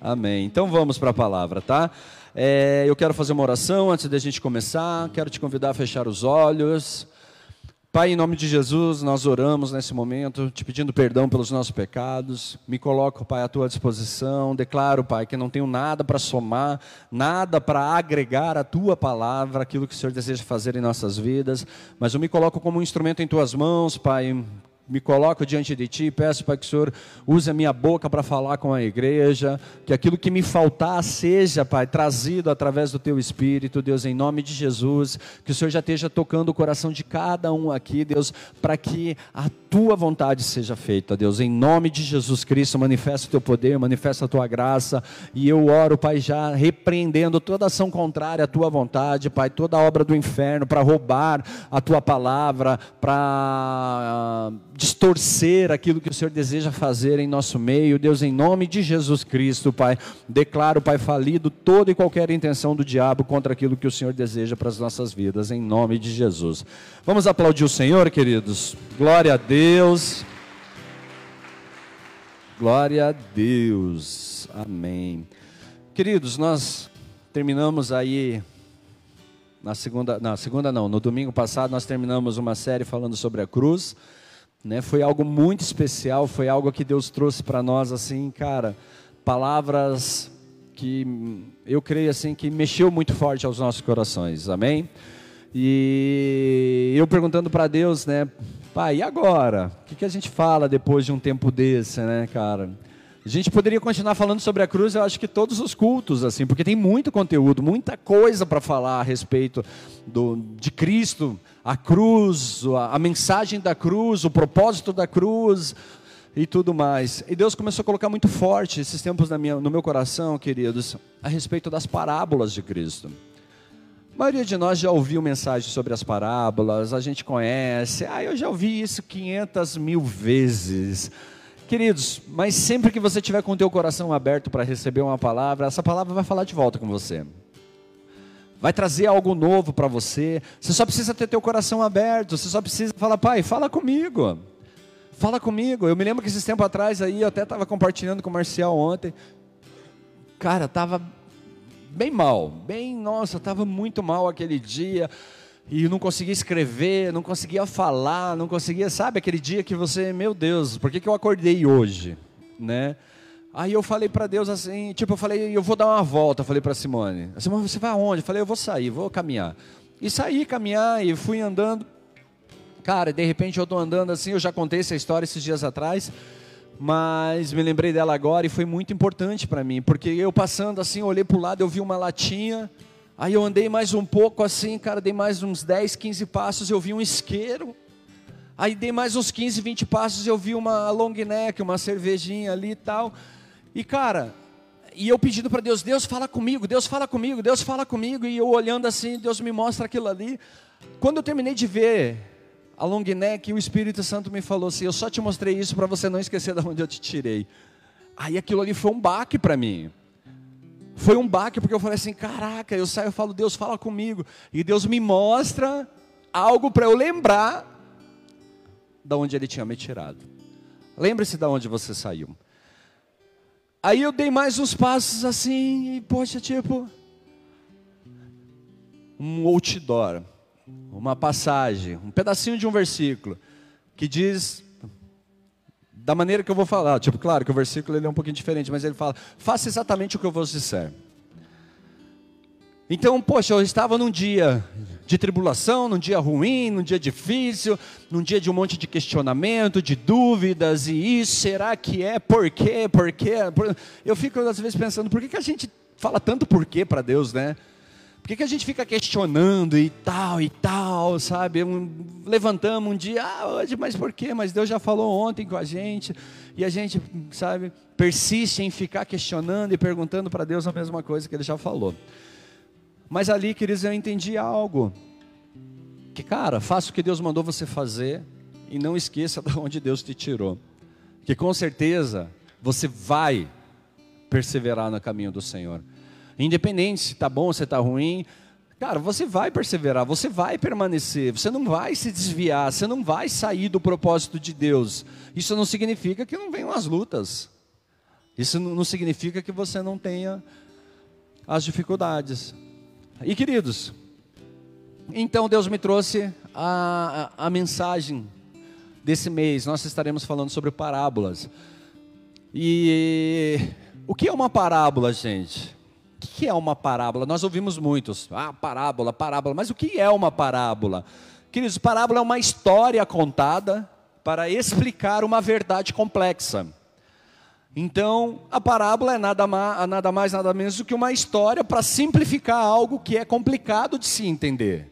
Amém. Então vamos para a palavra, tá? É, eu quero fazer uma oração antes da gente começar. Quero te convidar a fechar os olhos. Pai, em nome de Jesus, nós oramos nesse momento, te pedindo perdão pelos nossos pecados. Me coloco, Pai, à tua disposição. Declaro, Pai, que não tenho nada para somar, nada para agregar à tua palavra, aquilo que o Senhor deseja fazer em nossas vidas. Mas eu me coloco como um instrumento em tuas mãos, Pai me coloco diante de Ti, peço para que o Senhor use a minha boca para falar com a igreja, que aquilo que me faltar seja, Pai, trazido através do Teu Espírito, Deus, em nome de Jesus, que o Senhor já esteja tocando o coração de cada um aqui, Deus, para que a Tua vontade seja feita, Deus, em nome de Jesus Cristo, manifesta o Teu poder, manifesta a Tua graça, e eu oro, Pai, já repreendendo toda ação contrária à Tua vontade, Pai, toda obra do inferno para roubar a Tua palavra, para distorcer aquilo que o Senhor deseja fazer em nosso meio. Deus, em nome de Jesus Cristo, Pai, declaro, Pai, falido toda e qualquer intenção do diabo contra aquilo que o Senhor deseja para as nossas vidas, em nome de Jesus. Vamos aplaudir o Senhor, queridos. Glória a Deus. Glória a Deus. Amém. Queridos, nós terminamos aí na segunda, na segunda não, no domingo passado nós terminamos uma série falando sobre a cruz. Né? Foi algo muito especial, foi algo que Deus trouxe para nós, assim, cara, palavras que eu creio assim que mexeu muito forte aos nossos corações, amém? E eu perguntando para Deus, né, pai, e agora? O que, que a gente fala depois de um tempo desse, né, cara? A gente poderia continuar falando sobre a cruz, eu acho que todos os cultos, assim, porque tem muito conteúdo, muita coisa para falar a respeito do, de Cristo, a cruz, a, a mensagem da cruz, o propósito da cruz e tudo mais. E Deus começou a colocar muito forte esses tempos minha, no meu coração, queridos, a respeito das parábolas de Cristo. A maioria de nós já ouviu mensagem sobre as parábolas, a gente conhece, ah, eu já ouvi isso 500 mil vezes. Queridos, mas sempre que você tiver com o teu coração aberto para receber uma palavra, essa palavra vai falar de volta com você. Vai trazer algo novo para você. Você só precisa ter teu coração aberto. Você só precisa falar, pai, fala comigo. Fala comigo. Eu me lembro que esses tempos atrás aí, eu até estava compartilhando com o Marcial ontem. Cara, estava bem mal. Bem, nossa, estava muito mal aquele dia e não conseguia escrever, não conseguia falar, não conseguia, sabe, aquele dia que você, meu Deus, por que, que eu acordei hoje, né? Aí eu falei para Deus assim, tipo, eu falei, eu vou dar uma volta, falei para Simone. Simone, você vai aonde? Eu falei, eu vou sair, vou caminhar. E saí caminhar e fui andando. Cara, de repente eu estou andando assim, eu já contei essa história esses dias atrás, mas me lembrei dela agora e foi muito importante para mim, porque eu passando assim, olhei para o lado, eu vi uma latinha, Aí eu andei mais um pouco assim, cara, dei mais uns 10, 15 passos, eu vi um isqueiro. Aí dei mais uns 15, 20 passos, eu vi uma long neck, uma cervejinha ali e tal. E cara, e eu pedindo para Deus, Deus fala comigo, Deus fala comigo, Deus fala comigo, e eu olhando assim, Deus me mostra aquilo ali. Quando eu terminei de ver a long neck, o Espírito Santo me falou assim: Eu só te mostrei isso para você não esquecer de onde eu te tirei. Aí aquilo ali foi um baque para mim. Foi um baque, porque eu falei assim: caraca, eu saio e falo, Deus, fala comigo. E Deus me mostra algo para eu lembrar da onde Ele tinha me tirado. Lembre-se de onde você saiu. Aí eu dei mais uns passos assim, e poxa, tipo, um outdoor, uma passagem, um pedacinho de um versículo, que diz da maneira que eu vou falar. Tipo, claro que o versículo ele é um pouquinho diferente, mas ele fala: faça exatamente o que eu vos disser. Então, poxa, eu estava num dia de tribulação, num dia ruim, num dia difícil, num dia de um monte de questionamento, de dúvidas, e isso, será que é? Por quê? Por quê? Eu fico às vezes pensando, por que, que a gente fala tanto por quê para Deus, né? Por que, que a gente fica questionando e tal e tal, sabe? Um, levantamos um dia, ah, hoje, mas por quê? Mas Deus já falou ontem com a gente, e a gente, sabe, persiste em ficar questionando e perguntando para Deus a mesma coisa que Ele já falou. Mas ali, queridos, eu entendi algo. Que, cara, faça o que Deus mandou você fazer e não esqueça de onde Deus te tirou. Que com certeza você vai perseverar no caminho do Senhor. Independente se está bom, se está ruim, cara, você vai perseverar, você vai permanecer, você não vai se desviar, você não vai sair do propósito de Deus. Isso não significa que não venham as lutas. Isso não significa que você não tenha as dificuldades. E queridos, então Deus me trouxe a, a, a mensagem desse mês. Nós estaremos falando sobre parábolas. E o que é uma parábola, gente? O que é uma parábola? Nós ouvimos muitos, ah, parábola, parábola, mas o que é uma parábola? Queridos, parábola é uma história contada para explicar uma verdade complexa. Então, a parábola é nada mais, nada mais, nada menos do que uma história para simplificar algo que é complicado de se entender.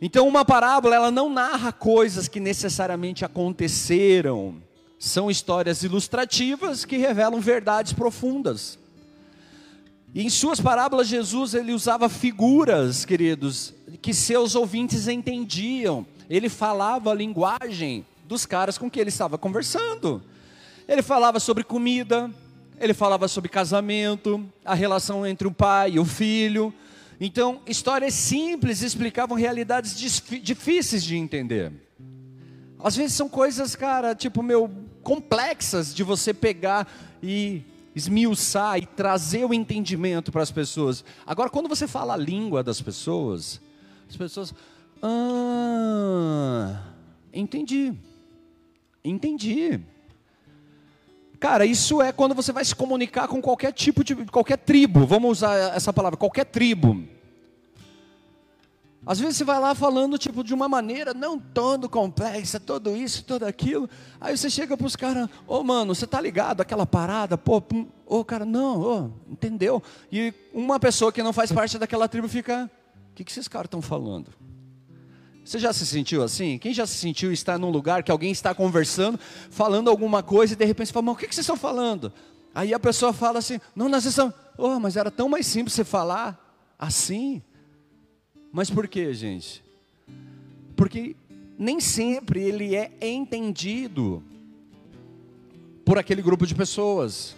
Então, uma parábola, ela não narra coisas que necessariamente aconteceram. São histórias ilustrativas que revelam verdades profundas. E em suas parábolas, Jesus ele usava figuras, queridos, que seus ouvintes entendiam. Ele falava a linguagem dos caras com que ele estava conversando. Ele falava sobre comida, ele falava sobre casamento, a relação entre o pai e o filho. Então, histórias simples explicavam realidades difíceis de entender. Às vezes são coisas, cara, tipo, meu, complexas de você pegar e esmiuçar e trazer o entendimento para as pessoas. Agora, quando você fala a língua das pessoas, as pessoas, ah, entendi, entendi. Cara, isso é quando você vai se comunicar com qualquer tipo de, qualquer tribo, vamos usar essa palavra, qualquer tribo. Às vezes você vai lá falando tipo de uma maneira não todo complexa, tudo isso, tudo aquilo. Aí você chega para os caras, ô oh, mano, você tá ligado aquela parada? Pô, ô oh, cara, não, oh, entendeu? E uma pessoa que não faz parte daquela tribo fica, o que, que esses caras estão falando? Você já se sentiu assim? Quem já se sentiu estar num lugar que alguém está conversando, falando alguma coisa e de repente você fala, mas o que, que vocês estão falando? Aí a pessoa fala assim, não, nós estamos, oh, mas era tão mais simples você falar assim. Mas por quê, gente? Porque nem sempre ele é entendido por aquele grupo de pessoas,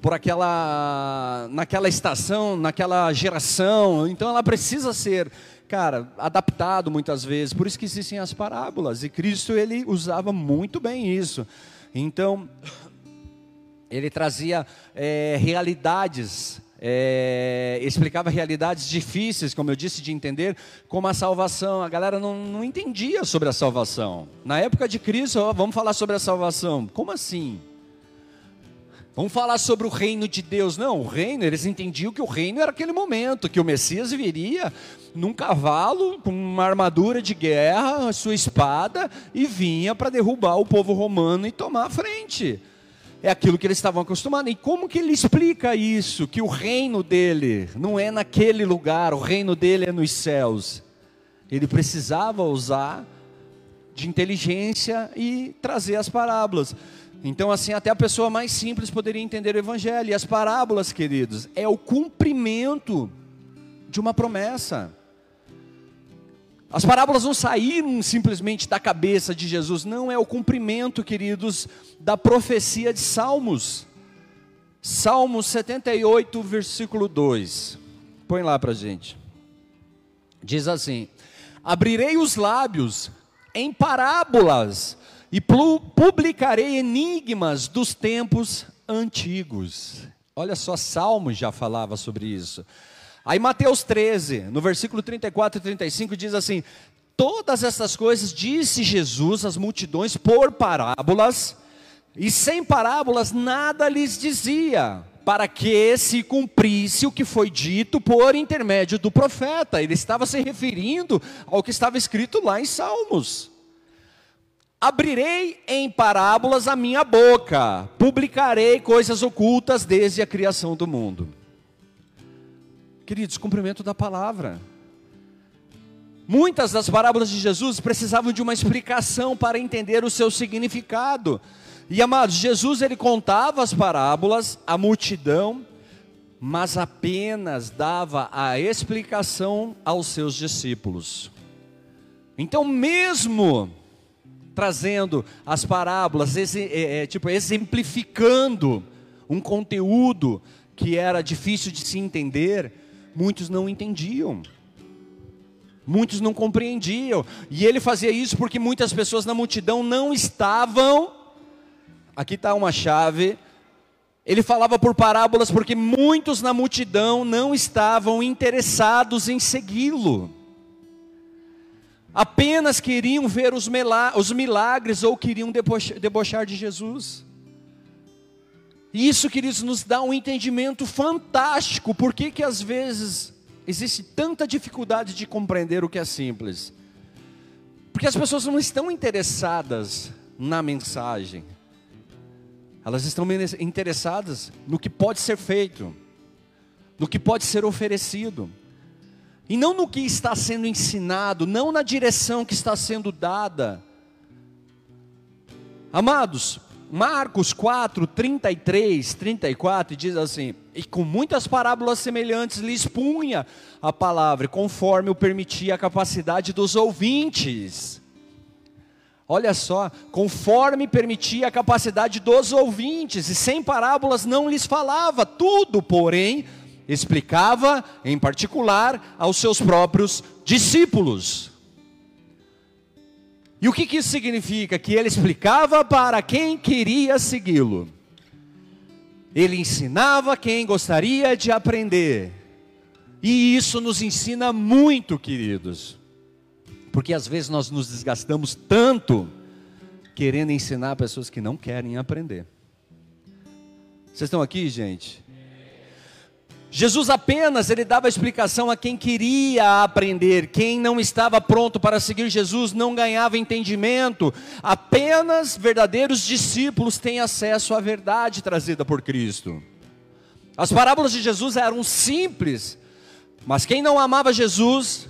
por aquela, naquela estação, naquela geração. Então ela precisa ser, cara, adaptado muitas vezes. Por isso que existem as parábolas. E Cristo ele usava muito bem isso. Então ele trazia é, realidades é, explicava realidades difíceis, como eu disse, de entender, como a salvação. A galera não, não entendia sobre a salvação. Na época de Cristo, ó, vamos falar sobre a salvação. Como assim? Vamos falar sobre o reino de Deus. Não, o reino, eles entendiam que o reino era aquele momento, que o Messias viria num cavalo, com uma armadura de guerra, sua espada, e vinha para derrubar o povo romano e tomar a frente é aquilo que eles estavam acostumados. E como que ele explica isso? Que o reino dele não é naquele lugar, o reino dele é nos céus. Ele precisava usar de inteligência e trazer as parábolas. Então, assim, até a pessoa mais simples poderia entender o evangelho. E as parábolas, queridos, é o cumprimento de uma promessa. As parábolas não saíram simplesmente da cabeça de Jesus, não é o cumprimento, queridos, da profecia de Salmos. Salmos 78, versículo 2. Põe lá para gente. Diz assim: Abrirei os lábios em parábolas e publicarei enigmas dos tempos antigos. Olha só, Salmos já falava sobre isso. Aí Mateus 13, no versículo 34 e 35 diz assim: Todas essas coisas disse Jesus às multidões por parábolas, e sem parábolas nada lhes dizia, para que se cumprisse o que foi dito por intermédio do profeta. Ele estava se referindo ao que estava escrito lá em Salmos. Abrirei em parábolas a minha boca, publicarei coisas ocultas desde a criação do mundo. Queridos, cumprimento da palavra. Muitas das parábolas de Jesus precisavam de uma explicação para entender o seu significado. E amados, Jesus ele contava as parábolas à multidão, mas apenas dava a explicação aos seus discípulos. Então, mesmo trazendo as parábolas, é, é, tipo exemplificando um conteúdo que era difícil de se entender, muitos não entendiam. Muitos não compreendiam. E ele fazia isso porque muitas pessoas na multidão não estavam aqui está uma chave. Ele falava por parábolas porque muitos na multidão não estavam interessados em segui-lo. Apenas queriam ver os milagres ou queriam debochar de Jesus. Isso, queridos, nos dá um entendimento fantástico. Por que, que às vezes existe tanta dificuldade de compreender o que é simples? Porque as pessoas não estão interessadas na mensagem, elas estão interessadas no que pode ser feito, no que pode ser oferecido, e não no que está sendo ensinado, não na direção que está sendo dada. Amados, Marcos 4, 33, 34 diz assim: E com muitas parábolas semelhantes lhe expunha a palavra, conforme o permitia a capacidade dos ouvintes. Olha só, conforme permitia a capacidade dos ouvintes, e sem parábolas não lhes falava, tudo, porém, explicava em particular aos seus próprios discípulos. E o que, que isso significa? Que ele explicava para quem queria segui-lo. Ele ensinava quem gostaria de aprender. E isso nos ensina muito, queridos. Porque às vezes nós nos desgastamos tanto querendo ensinar pessoas que não querem aprender. Vocês estão aqui, gente? Jesus apenas ele dava explicação a quem queria aprender, quem não estava pronto para seguir Jesus não ganhava entendimento. Apenas verdadeiros discípulos têm acesso à verdade trazida por Cristo. As parábolas de Jesus eram simples, mas quem não amava Jesus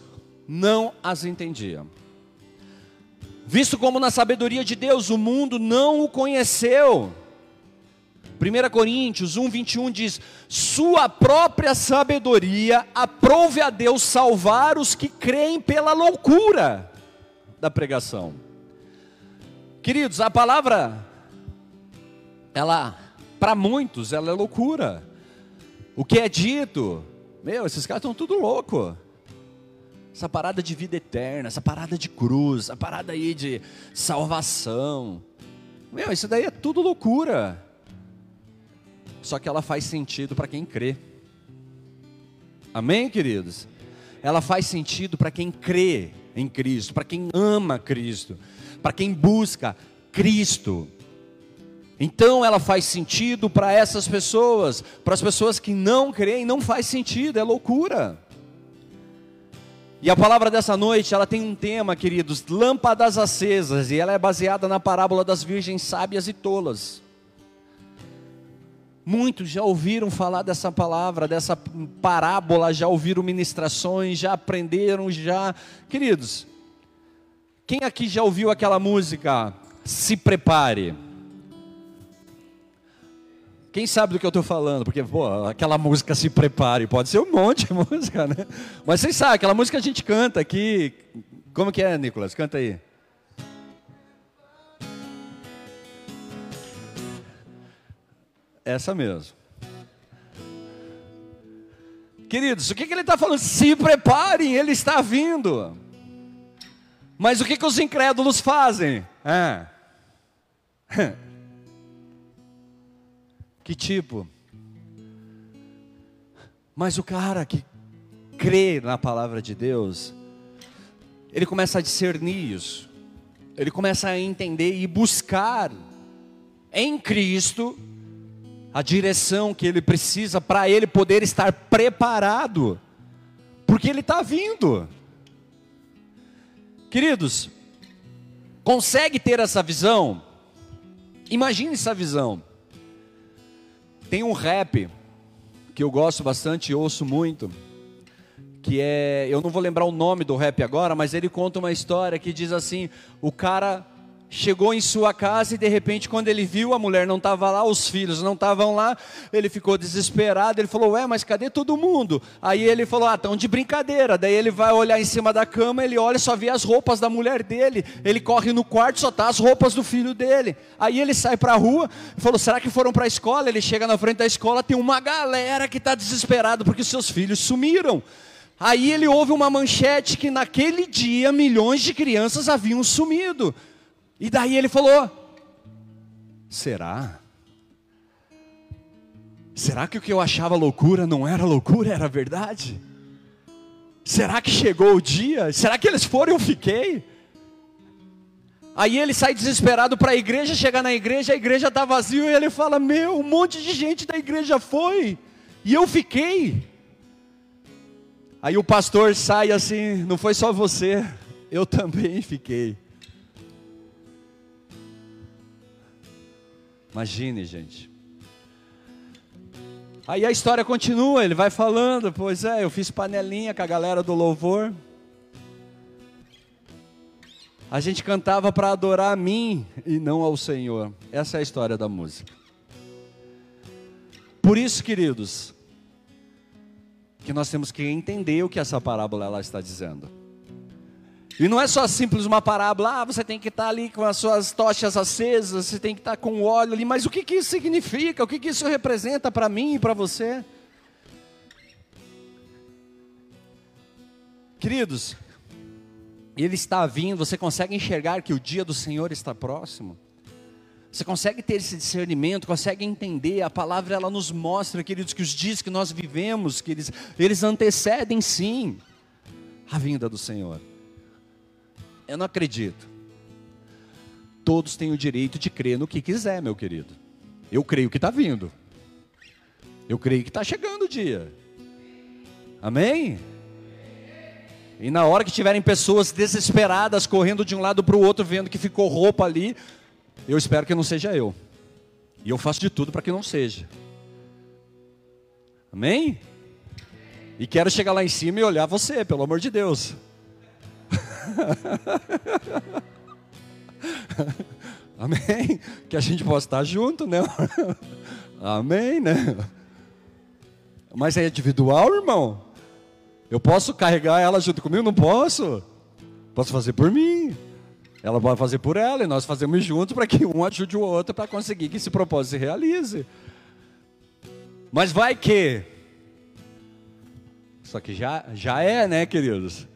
não as entendia. Visto como na sabedoria de Deus o mundo não o conheceu, 1 Coríntios 1, 21 diz: Sua própria sabedoria aprove a Deus salvar os que creem pela loucura da pregação. Queridos, a palavra, ela, para muitos, ela é loucura. O que é dito, meu, esses caras estão tudo louco. Essa parada de vida eterna, essa parada de cruz, essa parada aí de salvação. Meu, isso daí é tudo loucura só que ela faz sentido para quem crê. Amém, queridos? Ela faz sentido para quem crê em Cristo, para quem ama Cristo, para quem busca Cristo. Então ela faz sentido para essas pessoas, para as pessoas que não creem, não faz sentido, é loucura. E a palavra dessa noite, ela tem um tema, queridos, lâmpadas acesas, e ela é baseada na parábola das virgens sábias e tolas. Muitos já ouviram falar dessa palavra, dessa parábola, já ouviram ministrações, já aprenderam, já. Queridos, quem aqui já ouviu aquela música? Se prepare. Quem sabe do que eu estou falando? Porque, pô, aquela música se prepare, pode ser um monte de música, né? Mas vocês sabem, aquela música a gente canta aqui. Como que é, Nicolas? Canta aí. Essa mesmo. Queridos, o que, que ele está falando? Se preparem, ele está vindo. Mas o que, que os incrédulos fazem? É. Que tipo? Mas o cara que crê na palavra de Deus, ele começa a discernir isso, ele começa a entender e buscar em Cristo a direção que ele precisa para ele poder estar preparado, porque ele está vindo. Queridos, consegue ter essa visão? Imagine essa visão. Tem um rap que eu gosto bastante e ouço muito, que é, eu não vou lembrar o nome do rap agora, mas ele conta uma história que diz assim: o cara chegou em sua casa e de repente, quando ele viu a mulher não estava lá, os filhos não estavam lá, ele ficou desesperado. Ele falou: Ué, mas cadê todo mundo? Aí ele falou: Ah, estão de brincadeira. Daí ele vai olhar em cima da cama, ele olha só vê as roupas da mulher dele. Ele corre no quarto, só tá as roupas do filho dele. Aí ele sai para a rua e falou: Será que foram para a escola? Ele chega na frente da escola, tem uma galera que está desesperado porque seus filhos sumiram. Aí ele ouve uma manchete que naquele dia milhões de crianças haviam sumido. E daí ele falou: Será? Será que o que eu achava loucura não era loucura, era verdade? Será que chegou o dia? Será que eles foram e eu fiquei? Aí ele sai desesperado para a igreja, chega na igreja, a igreja está vazia e ele fala: Meu, um monte de gente da igreja foi, e eu fiquei. Aí o pastor sai assim: Não foi só você, eu também fiquei. Imagine, gente. Aí a história continua, ele vai falando, pois é, eu fiz panelinha com a galera do louvor. A gente cantava para adorar a mim e não ao Senhor. Essa é a história da música. Por isso, queridos, que nós temos que entender o que essa parábola ela está dizendo. E não é só simples uma parábola, ah, você tem que estar ali com as suas tochas acesas, você tem que estar com o óleo ali, mas o que, que isso significa? O que, que isso representa para mim e para você? Queridos, ele está vindo, você consegue enxergar que o dia do Senhor está próximo? Você consegue ter esse discernimento, consegue entender, a palavra ela nos mostra, queridos, que os dias que nós vivemos, que eles, eles antecedem sim a vinda do Senhor. Eu não acredito. Todos têm o direito de crer no que quiser, meu querido. Eu creio que está vindo. Eu creio que está chegando o dia. Amém? E na hora que tiverem pessoas desesperadas correndo de um lado para o outro, vendo que ficou roupa ali, eu espero que não seja eu. E eu faço de tudo para que não seja. Amém? E quero chegar lá em cima e olhar você, pelo amor de Deus. Amém? Que a gente possa estar junto, né? Amém, né? Mas é individual, irmão. Eu posso carregar ela junto comigo? Não posso. Posso fazer por mim. Ela pode fazer por ela e nós fazemos juntos para que um ajude o outro para conseguir que esse propósito se realize. Mas vai que. Só que já, já é, né, queridos?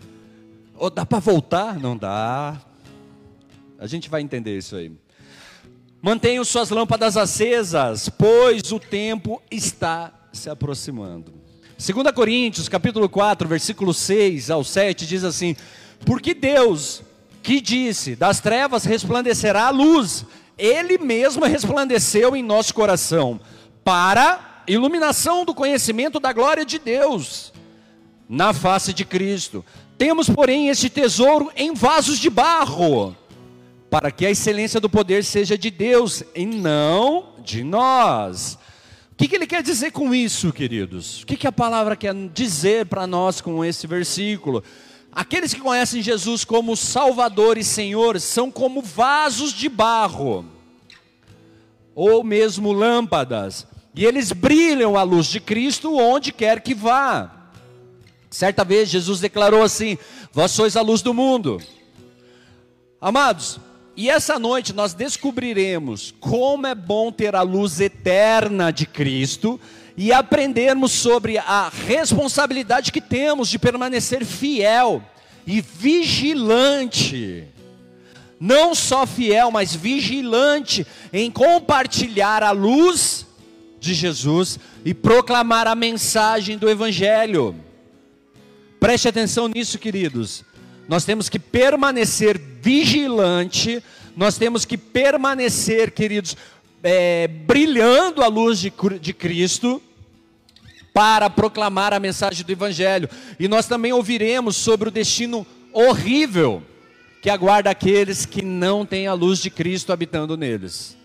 Ou dá para voltar? Não dá. A gente vai entender isso aí. Mantenham suas lâmpadas acesas, pois o tempo está se aproximando. 2 Coríntios, capítulo 4, versículo 6 ao 7 diz assim: Porque Deus, que disse: "Das trevas resplandecerá a luz", ele mesmo resplandeceu em nosso coração para iluminação do conhecimento da glória de Deus na face de Cristo. Temos, porém, este tesouro em vasos de barro, para que a excelência do poder seja de Deus e não de nós. O que, que ele quer dizer com isso, queridos? O que, que a palavra quer dizer para nós com esse versículo? Aqueles que conhecem Jesus como Salvador e Senhor são como vasos de barro, ou mesmo lâmpadas, e eles brilham à luz de Cristo onde quer que vá. Certa vez Jesus declarou assim: Vós sois a luz do mundo. Amados, e essa noite nós descobriremos como é bom ter a luz eterna de Cristo e aprendermos sobre a responsabilidade que temos de permanecer fiel e vigilante. Não só fiel, mas vigilante em compartilhar a luz de Jesus e proclamar a mensagem do Evangelho. Preste atenção nisso, queridos. Nós temos que permanecer vigilante, nós temos que permanecer, queridos, é, brilhando a luz de, de Cristo para proclamar a mensagem do Evangelho. E nós também ouviremos sobre o destino horrível que aguarda aqueles que não têm a luz de Cristo habitando neles.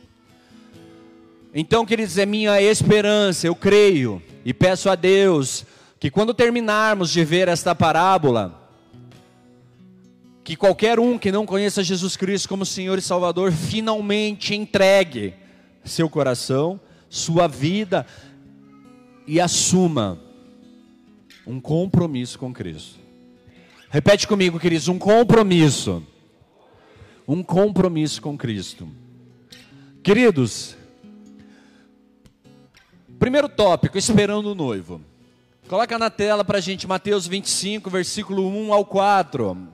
Então, queridos, é minha esperança, eu creio e peço a Deus que quando terminarmos de ver esta parábola, que qualquer um que não conheça Jesus Cristo como Senhor e Salvador finalmente entregue seu coração, sua vida e assuma um compromisso com Cristo. Repete comigo, queridos, um compromisso. Um compromisso com Cristo. Queridos, primeiro tópico, esperando o noivo. Coloca na tela para a gente Mateus 25, versículo 1 ao 4.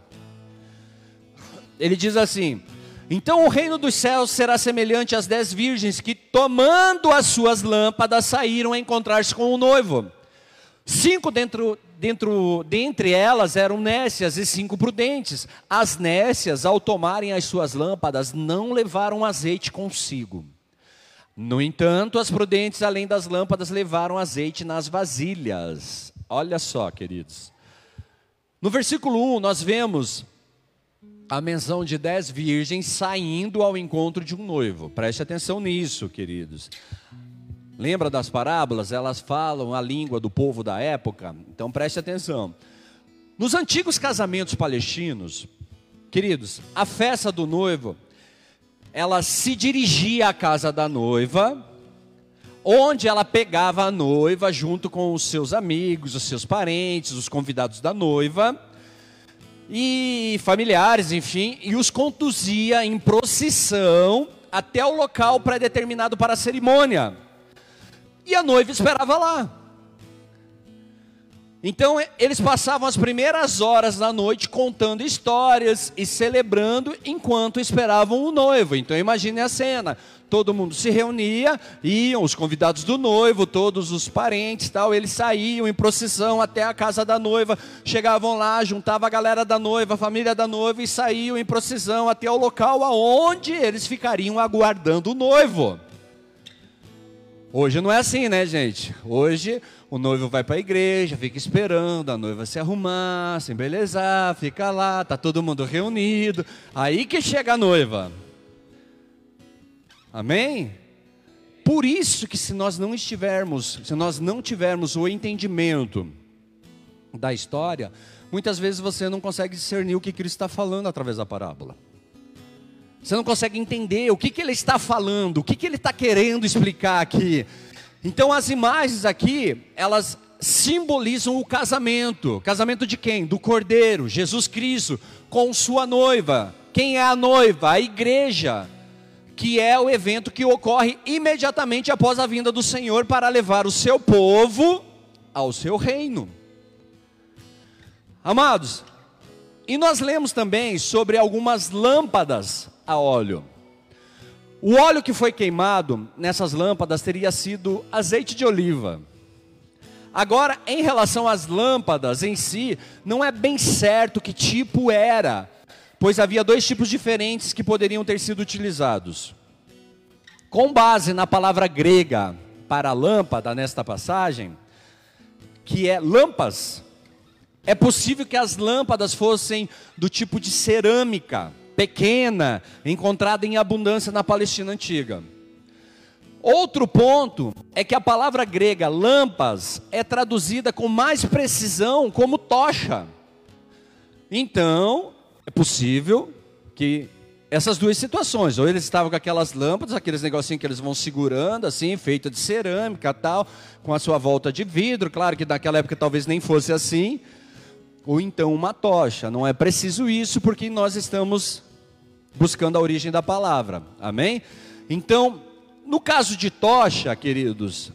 Ele diz assim: Então o reino dos céus será semelhante às dez virgens que, tomando as suas lâmpadas, saíram a encontrar-se com o noivo. Cinco dentro, dentro, dentre elas eram nécias e cinco prudentes. As nécias, ao tomarem as suas lâmpadas, não levaram azeite consigo. No entanto, as prudentes, além das lâmpadas, levaram azeite nas vasilhas. Olha só, queridos. No versículo 1, nós vemos a menção de dez virgens saindo ao encontro de um noivo. Preste atenção nisso, queridos. Lembra das parábolas? Elas falam a língua do povo da época. Então preste atenção. Nos antigos casamentos palestinos, queridos, a festa do noivo, ela se dirigia à casa da noiva, onde ela pegava a noiva junto com os seus amigos, os seus parentes, os convidados da noiva e familiares, enfim, e os conduzia em procissão até o local pré-determinado para a cerimônia. E a noiva esperava lá. Então eles passavam as primeiras horas da noite contando histórias e celebrando enquanto esperavam o noivo. Então imagine a cena: todo mundo se reunia, iam os convidados do noivo, todos os parentes, tal, eles saíam em procissão até a casa da noiva, chegavam lá, juntava a galera da noiva, a família da noiva e saíam em procissão até o local aonde eles ficariam aguardando o noivo. Hoje não é assim, né, gente? Hoje o noivo vai para a igreja, fica esperando a noiva se arrumar, se embelezar, fica lá, tá todo mundo reunido. Aí que chega a noiva. Amém? Por isso que se nós não estivermos, se nós não tivermos o entendimento da história, muitas vezes você não consegue discernir o que Cristo está falando através da parábola. Você não consegue entender o que, que ele está falando, o que, que ele está querendo explicar aqui. Então as imagens aqui, elas simbolizam o casamento. Casamento de quem? Do Cordeiro, Jesus Cristo, com sua noiva. Quem é a noiva? A igreja, que é o evento que ocorre imediatamente após a vinda do Senhor para levar o seu povo ao seu reino. Amados, e nós lemos também sobre algumas lâmpadas a óleo. O óleo que foi queimado nessas lâmpadas teria sido azeite de oliva. Agora, em relação às lâmpadas em si, não é bem certo que tipo era, pois havia dois tipos diferentes que poderiam ter sido utilizados. Com base na palavra grega para lâmpada nesta passagem, que é lampas, é possível que as lâmpadas fossem do tipo de cerâmica pequena, encontrada em abundância na Palestina antiga. Outro ponto é que a palavra grega lampas é traduzida com mais precisão como tocha. Então, é possível que essas duas situações, ou eles estavam com aquelas lâmpadas, aqueles negocinhos que eles vão segurando, assim, feito de cerâmica tal, com a sua volta de vidro, claro que naquela época talvez nem fosse assim, ou então uma tocha. Não é preciso isso, porque nós estamos buscando a origem da palavra. Amém? Então, no caso de tocha, queridos,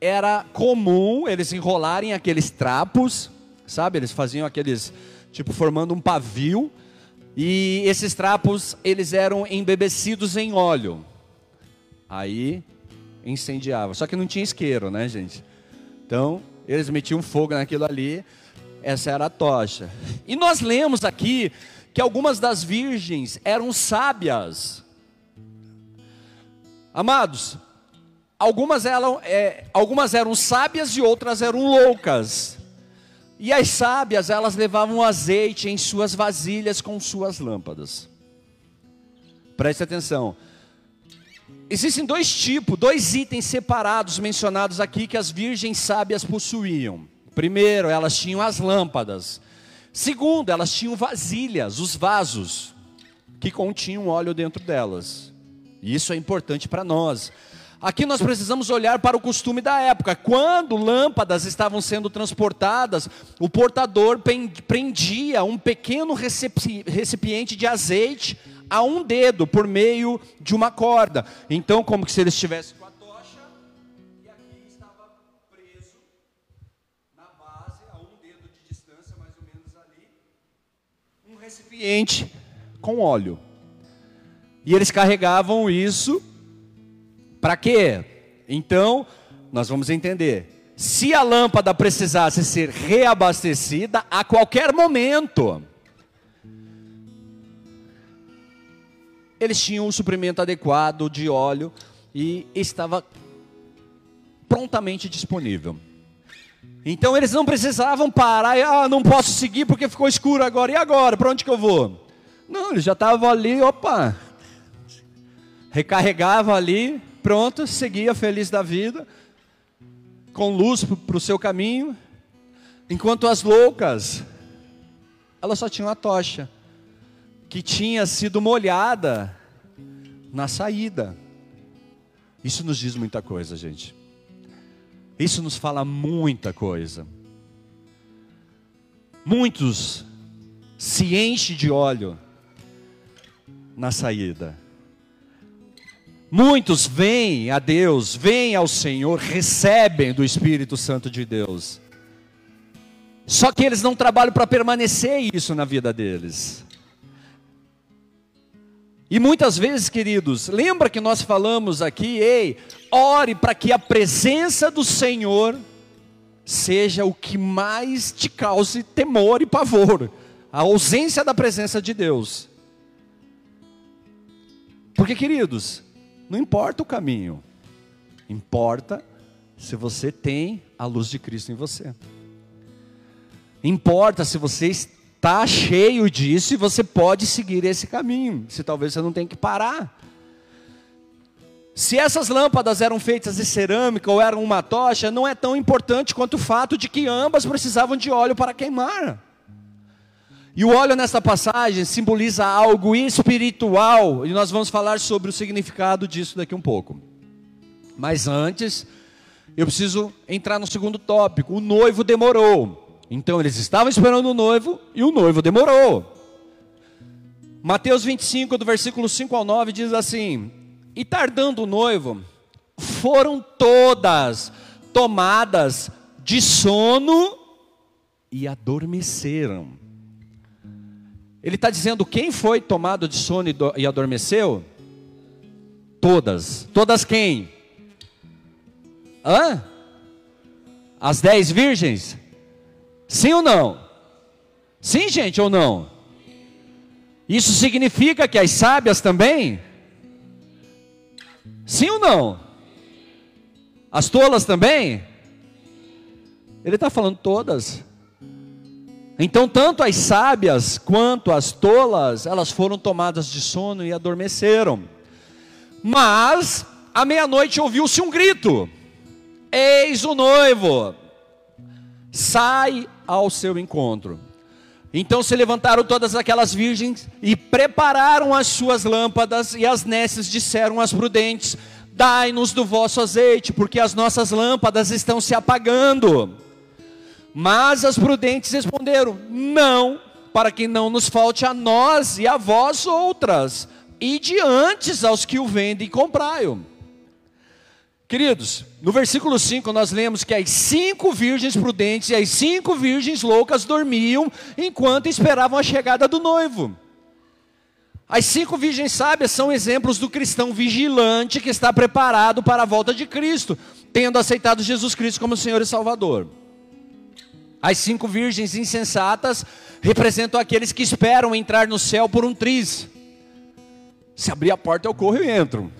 era comum eles enrolarem aqueles trapos, sabe? Eles faziam aqueles, tipo, formando um pavio. E esses trapos, eles eram embebecidos em óleo. Aí incendiava. Só que não tinha isqueiro, né, gente? Então, eles metiam fogo naquilo ali. Essa era a tocha. E nós lemos aqui que algumas das virgens eram sábias. Amados, algumas eram, é, algumas eram sábias e outras eram loucas. E as sábias, elas levavam azeite em suas vasilhas com suas lâmpadas. Preste atenção. Existem dois tipos, dois itens separados mencionados aqui que as virgens sábias possuíam. Primeiro, elas tinham as lâmpadas. Segundo, elas tinham vasilhas, os vasos, que continham óleo dentro delas. E isso é importante para nós. Aqui nós precisamos olhar para o costume da época. Quando lâmpadas estavam sendo transportadas, o portador prendia um pequeno recipiente de azeite a um dedo por meio de uma corda. Então, como se ele estivesse com óleo. E eles carregavam isso para quê? Então, nós vamos entender. Se a lâmpada precisasse ser reabastecida a qualquer momento, eles tinham o suprimento adequado de óleo e estava prontamente disponível. Então eles não precisavam parar ah, não posso seguir porque ficou escuro agora, e agora? Para onde que eu vou? Não, eles já estavam ali, opa, recarregava ali, pronto, seguia feliz da vida, com luz para o seu caminho, enquanto as loucas, elas só tinham a tocha, que tinha sido molhada na saída. Isso nos diz muita coisa, gente. Isso nos fala muita coisa. Muitos se enchem de óleo na saída. Muitos vêm a Deus, vêm ao Senhor, recebem do Espírito Santo de Deus. Só que eles não trabalham para permanecer isso na vida deles. E muitas vezes, queridos, lembra que nós falamos aqui, ei, ore para que a presença do Senhor seja o que mais te cause temor e pavor, a ausência da presença de Deus. Porque, queridos, não importa o caminho, importa se você tem a luz de Cristo em você. Importa se você está cheio disso e você pode seguir esse caminho, se talvez você não tenha que parar. Se essas lâmpadas eram feitas de cerâmica ou eram uma tocha, não é tão importante quanto o fato de que ambas precisavam de óleo para queimar. E o óleo nessa passagem simboliza algo espiritual, e nós vamos falar sobre o significado disso daqui um pouco. Mas antes, eu preciso entrar no segundo tópico. O noivo demorou. Então eles estavam esperando o noivo e o noivo demorou. Mateus 25, do versículo 5 ao 9, diz assim: E tardando o noivo, foram todas tomadas de sono e adormeceram. Ele está dizendo quem foi tomado de sono e adormeceu? Todas. Todas quem? Hã? As dez virgens? Sim ou não? Sim, gente, ou não? Isso significa que as sábias também? Sim ou não? As tolas também? Ele está falando todas. Então, tanto as sábias quanto as tolas, elas foram tomadas de sono e adormeceram. Mas, à meia-noite ouviu-se um grito: Eis o noivo, sai ao seu encontro. Então se levantaram todas aquelas virgens e prepararam as suas lâmpadas, e as nécias disseram às prudentes: Dai-nos do vosso azeite, porque as nossas lâmpadas estão se apagando. Mas as prudentes responderam: Não, para que não nos falte a nós e a vós outras, e diante aos que o vendem e comprai-o. Queridos, no versículo 5 nós lemos que as cinco virgens prudentes e as cinco virgens loucas dormiam enquanto esperavam a chegada do noivo. As cinco virgens sábias são exemplos do cristão vigilante que está preparado para a volta de Cristo, tendo aceitado Jesus Cristo como Senhor e Salvador. As cinco virgens insensatas representam aqueles que esperam entrar no céu por um triz. Se abrir a porta, eu corro e entro.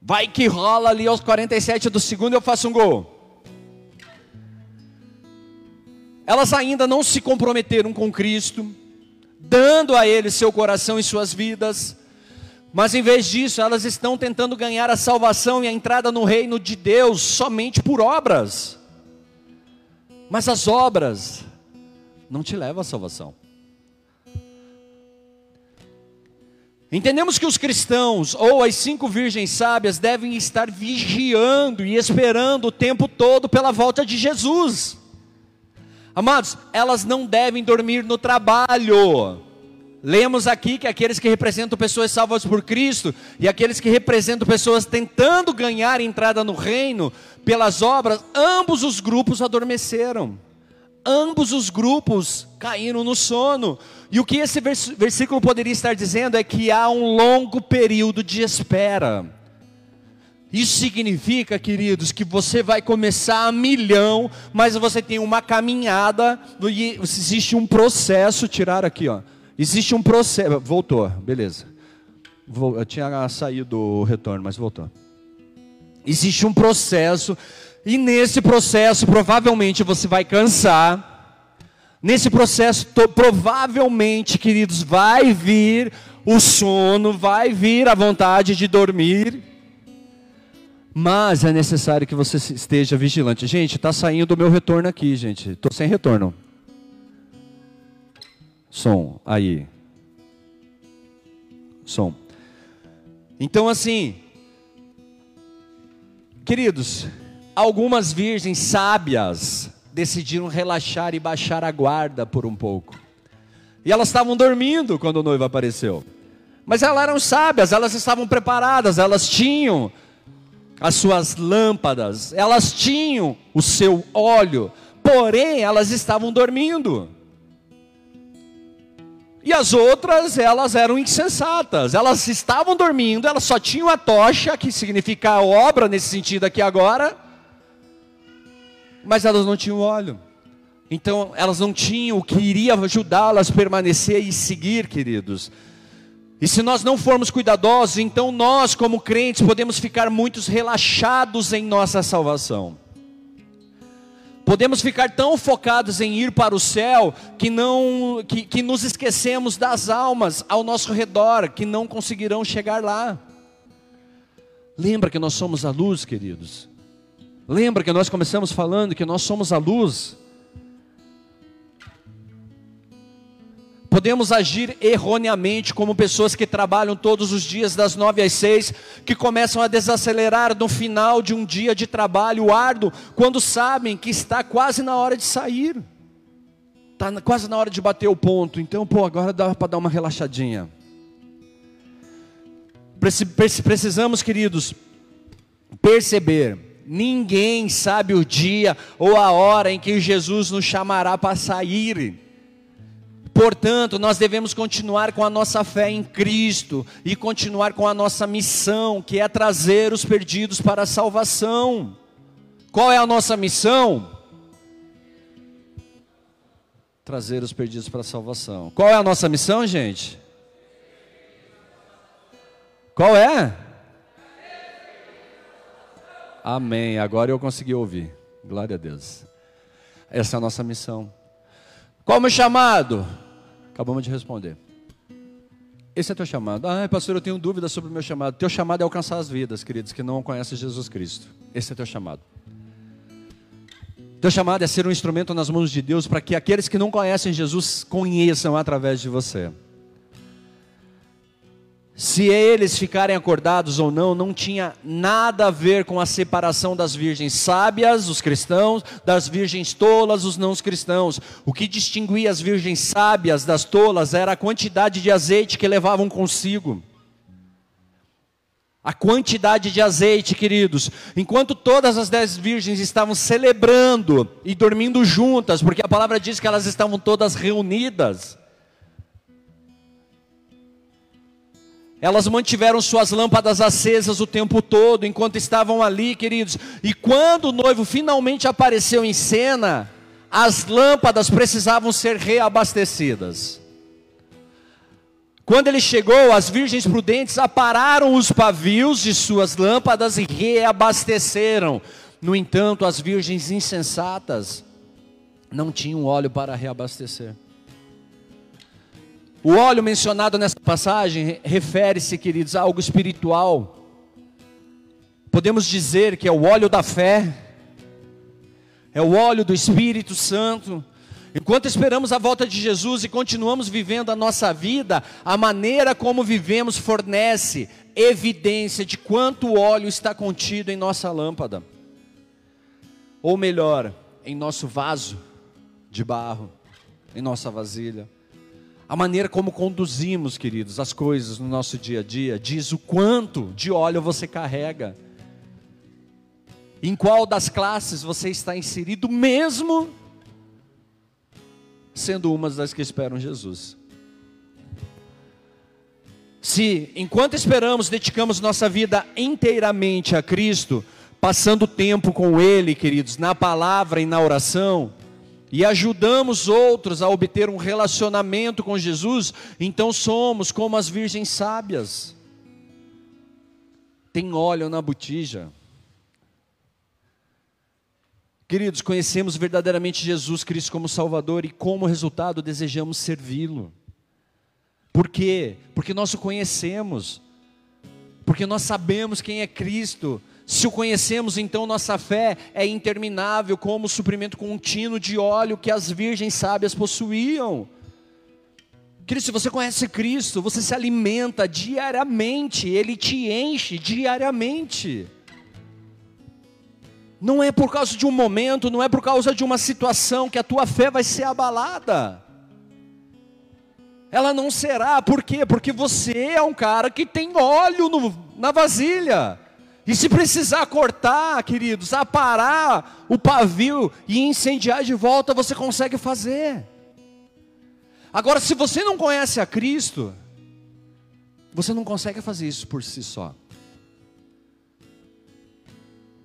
Vai que rola ali aos 47 do segundo eu faço um gol. Elas ainda não se comprometeram com Cristo, dando a Ele seu coração e suas vidas, mas em vez disso, elas estão tentando ganhar a salvação e a entrada no reino de Deus somente por obras. Mas as obras não te levam à salvação. Entendemos que os cristãos, ou as cinco virgens sábias, devem estar vigiando e esperando o tempo todo pela volta de Jesus. Amados, elas não devem dormir no trabalho. Lemos aqui que aqueles que representam pessoas salvas por Cristo e aqueles que representam pessoas tentando ganhar entrada no reino pelas obras, ambos os grupos adormeceram. Ambos os grupos caíram no sono. E o que esse versículo poderia estar dizendo é que há um longo período de espera. Isso significa, queridos, que você vai começar a milhão, mas você tem uma caminhada, e existe um processo, tirar aqui, ó. Existe um processo, voltou, beleza. Eu tinha saído o retorno, mas voltou. Existe um processo, e nesse processo provavelmente você vai cansar. Nesse processo, provavelmente, queridos, vai vir o sono, vai vir a vontade de dormir. Mas é necessário que você esteja vigilante. Gente, está saindo o meu retorno aqui, gente. Estou sem retorno. Som, aí. Som. Então, assim, queridos, algumas virgens sábias decidiram relaxar e baixar a guarda por um pouco. E elas estavam dormindo quando o noivo apareceu. Mas elas eram sábias, elas estavam preparadas, elas tinham as suas lâmpadas, elas tinham o seu óleo, porém elas estavam dormindo. E as outras, elas eram insensatas, elas estavam dormindo, elas só tinham a tocha, que significa a obra nesse sentido aqui agora, mas elas não tinham óleo. Então, elas não tinham o que iria ajudá-las a permanecer e seguir, queridos. E se nós não formos cuidadosos, então nós, como crentes, podemos ficar muito relaxados em nossa salvação. Podemos ficar tão focados em ir para o céu que não que, que nos esquecemos das almas ao nosso redor que não conseguirão chegar lá. Lembra que nós somos a luz, queridos. Lembra que nós começamos falando que nós somos a luz. Podemos agir erroneamente como pessoas que trabalham todos os dias das nove às seis, que começam a desacelerar no final de um dia de trabalho árduo, quando sabem que está quase na hora de sair, está quase na hora de bater o ponto. Então, pô, agora dá para dar uma relaxadinha. Precisamos, queridos, perceber ninguém sabe o dia ou a hora em que Jesus nos chamará para sair. Portanto, nós devemos continuar com a nossa fé em Cristo e continuar com a nossa missão, que é trazer os perdidos para a salvação. Qual é a nossa missão? Trazer os perdidos para a salvação. Qual é a nossa missão, gente? Qual é? Amém. Agora eu consegui ouvir. Glória a Deus. Essa é a nossa missão. Qual o meu chamado? Acabamos de responder. Esse é teu chamado. Ah, pastor, eu tenho dúvidas sobre o meu chamado. Teu chamado é alcançar as vidas, queridos, que não conhecem Jesus Cristo. Esse é teu chamado. Teu chamado é ser um instrumento nas mãos de Deus para que aqueles que não conhecem Jesus conheçam através de você se eles ficarem acordados ou não, não tinha nada a ver com a separação das virgens sábias, os cristãos, das virgens tolas, os não cristãos. O que distinguia as virgens sábias das tolas era a quantidade de azeite que levavam consigo. A quantidade de azeite, queridos. Enquanto todas as dez virgens estavam celebrando e dormindo juntas, porque a palavra diz que elas estavam todas reunidas. Elas mantiveram suas lâmpadas acesas o tempo todo, enquanto estavam ali, queridos. E quando o noivo finalmente apareceu em cena, as lâmpadas precisavam ser reabastecidas. Quando ele chegou, as virgens prudentes apararam os pavios de suas lâmpadas e reabasteceram. No entanto, as virgens insensatas não tinham óleo para reabastecer. O óleo mencionado nessa passagem refere-se, queridos, a algo espiritual. Podemos dizer que é o óleo da fé, é o óleo do Espírito Santo. Enquanto esperamos a volta de Jesus e continuamos vivendo a nossa vida, a maneira como vivemos fornece evidência de quanto óleo está contido em nossa lâmpada, ou melhor, em nosso vaso de barro, em nossa vasilha. A maneira como conduzimos, queridos, as coisas no nosso dia a dia diz o quanto de óleo você carrega. Em qual das classes você está inserido, mesmo sendo umas das que esperam Jesus. Se, enquanto esperamos, dedicamos nossa vida inteiramente a Cristo, passando tempo com Ele, queridos, na palavra e na oração, e ajudamos outros a obter um relacionamento com Jesus, então somos como as virgens sábias. Tem óleo na botija. Queridos, conhecemos verdadeiramente Jesus Cristo como Salvador e, como resultado, desejamos servi-lo. Por quê? Porque nós o conhecemos, porque nós sabemos quem é Cristo. Se o conhecemos, então nossa fé é interminável, como o suprimento contínuo de óleo que as virgens sábias possuíam. Cristo, se você conhece Cristo, você se alimenta diariamente, Ele te enche diariamente. Não é por causa de um momento, não é por causa de uma situação que a tua fé vai ser abalada. Ela não será, por quê? Porque você é um cara que tem óleo no, na vasilha. E se precisar cortar, queridos, aparar o pavio e incendiar de volta, você consegue fazer. Agora, se você não conhece a Cristo, você não consegue fazer isso por si só.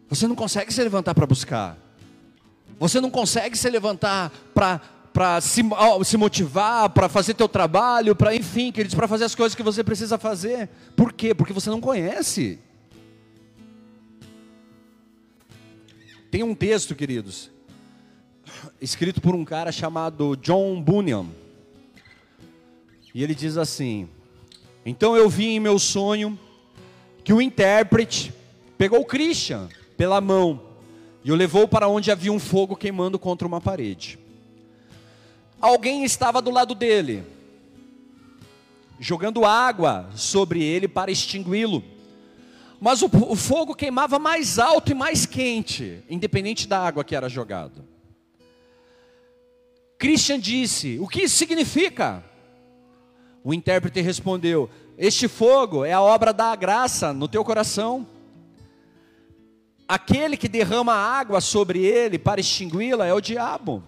Você não consegue se levantar para buscar. Você não consegue se levantar para se, se, motivar, para fazer teu trabalho, para enfim, queridos, para fazer as coisas que você precisa fazer. Por quê? Porque você não conhece. Tem um texto, queridos, escrito por um cara chamado John Bunyan. E ele diz assim: Então eu vi em meu sonho que o intérprete pegou o Christian pela mão e o levou para onde havia um fogo queimando contra uma parede. Alguém estava do lado dele, jogando água sobre ele para extingui-lo. Mas o, o, fogo queimava mais alto e mais quente, independente da água que era jogada. Christian disse: O que isso significa? O intérprete respondeu: Este fogo é a obra da graça no teu coração. Aquele que derrama água sobre ele para extingui-la é o diabo.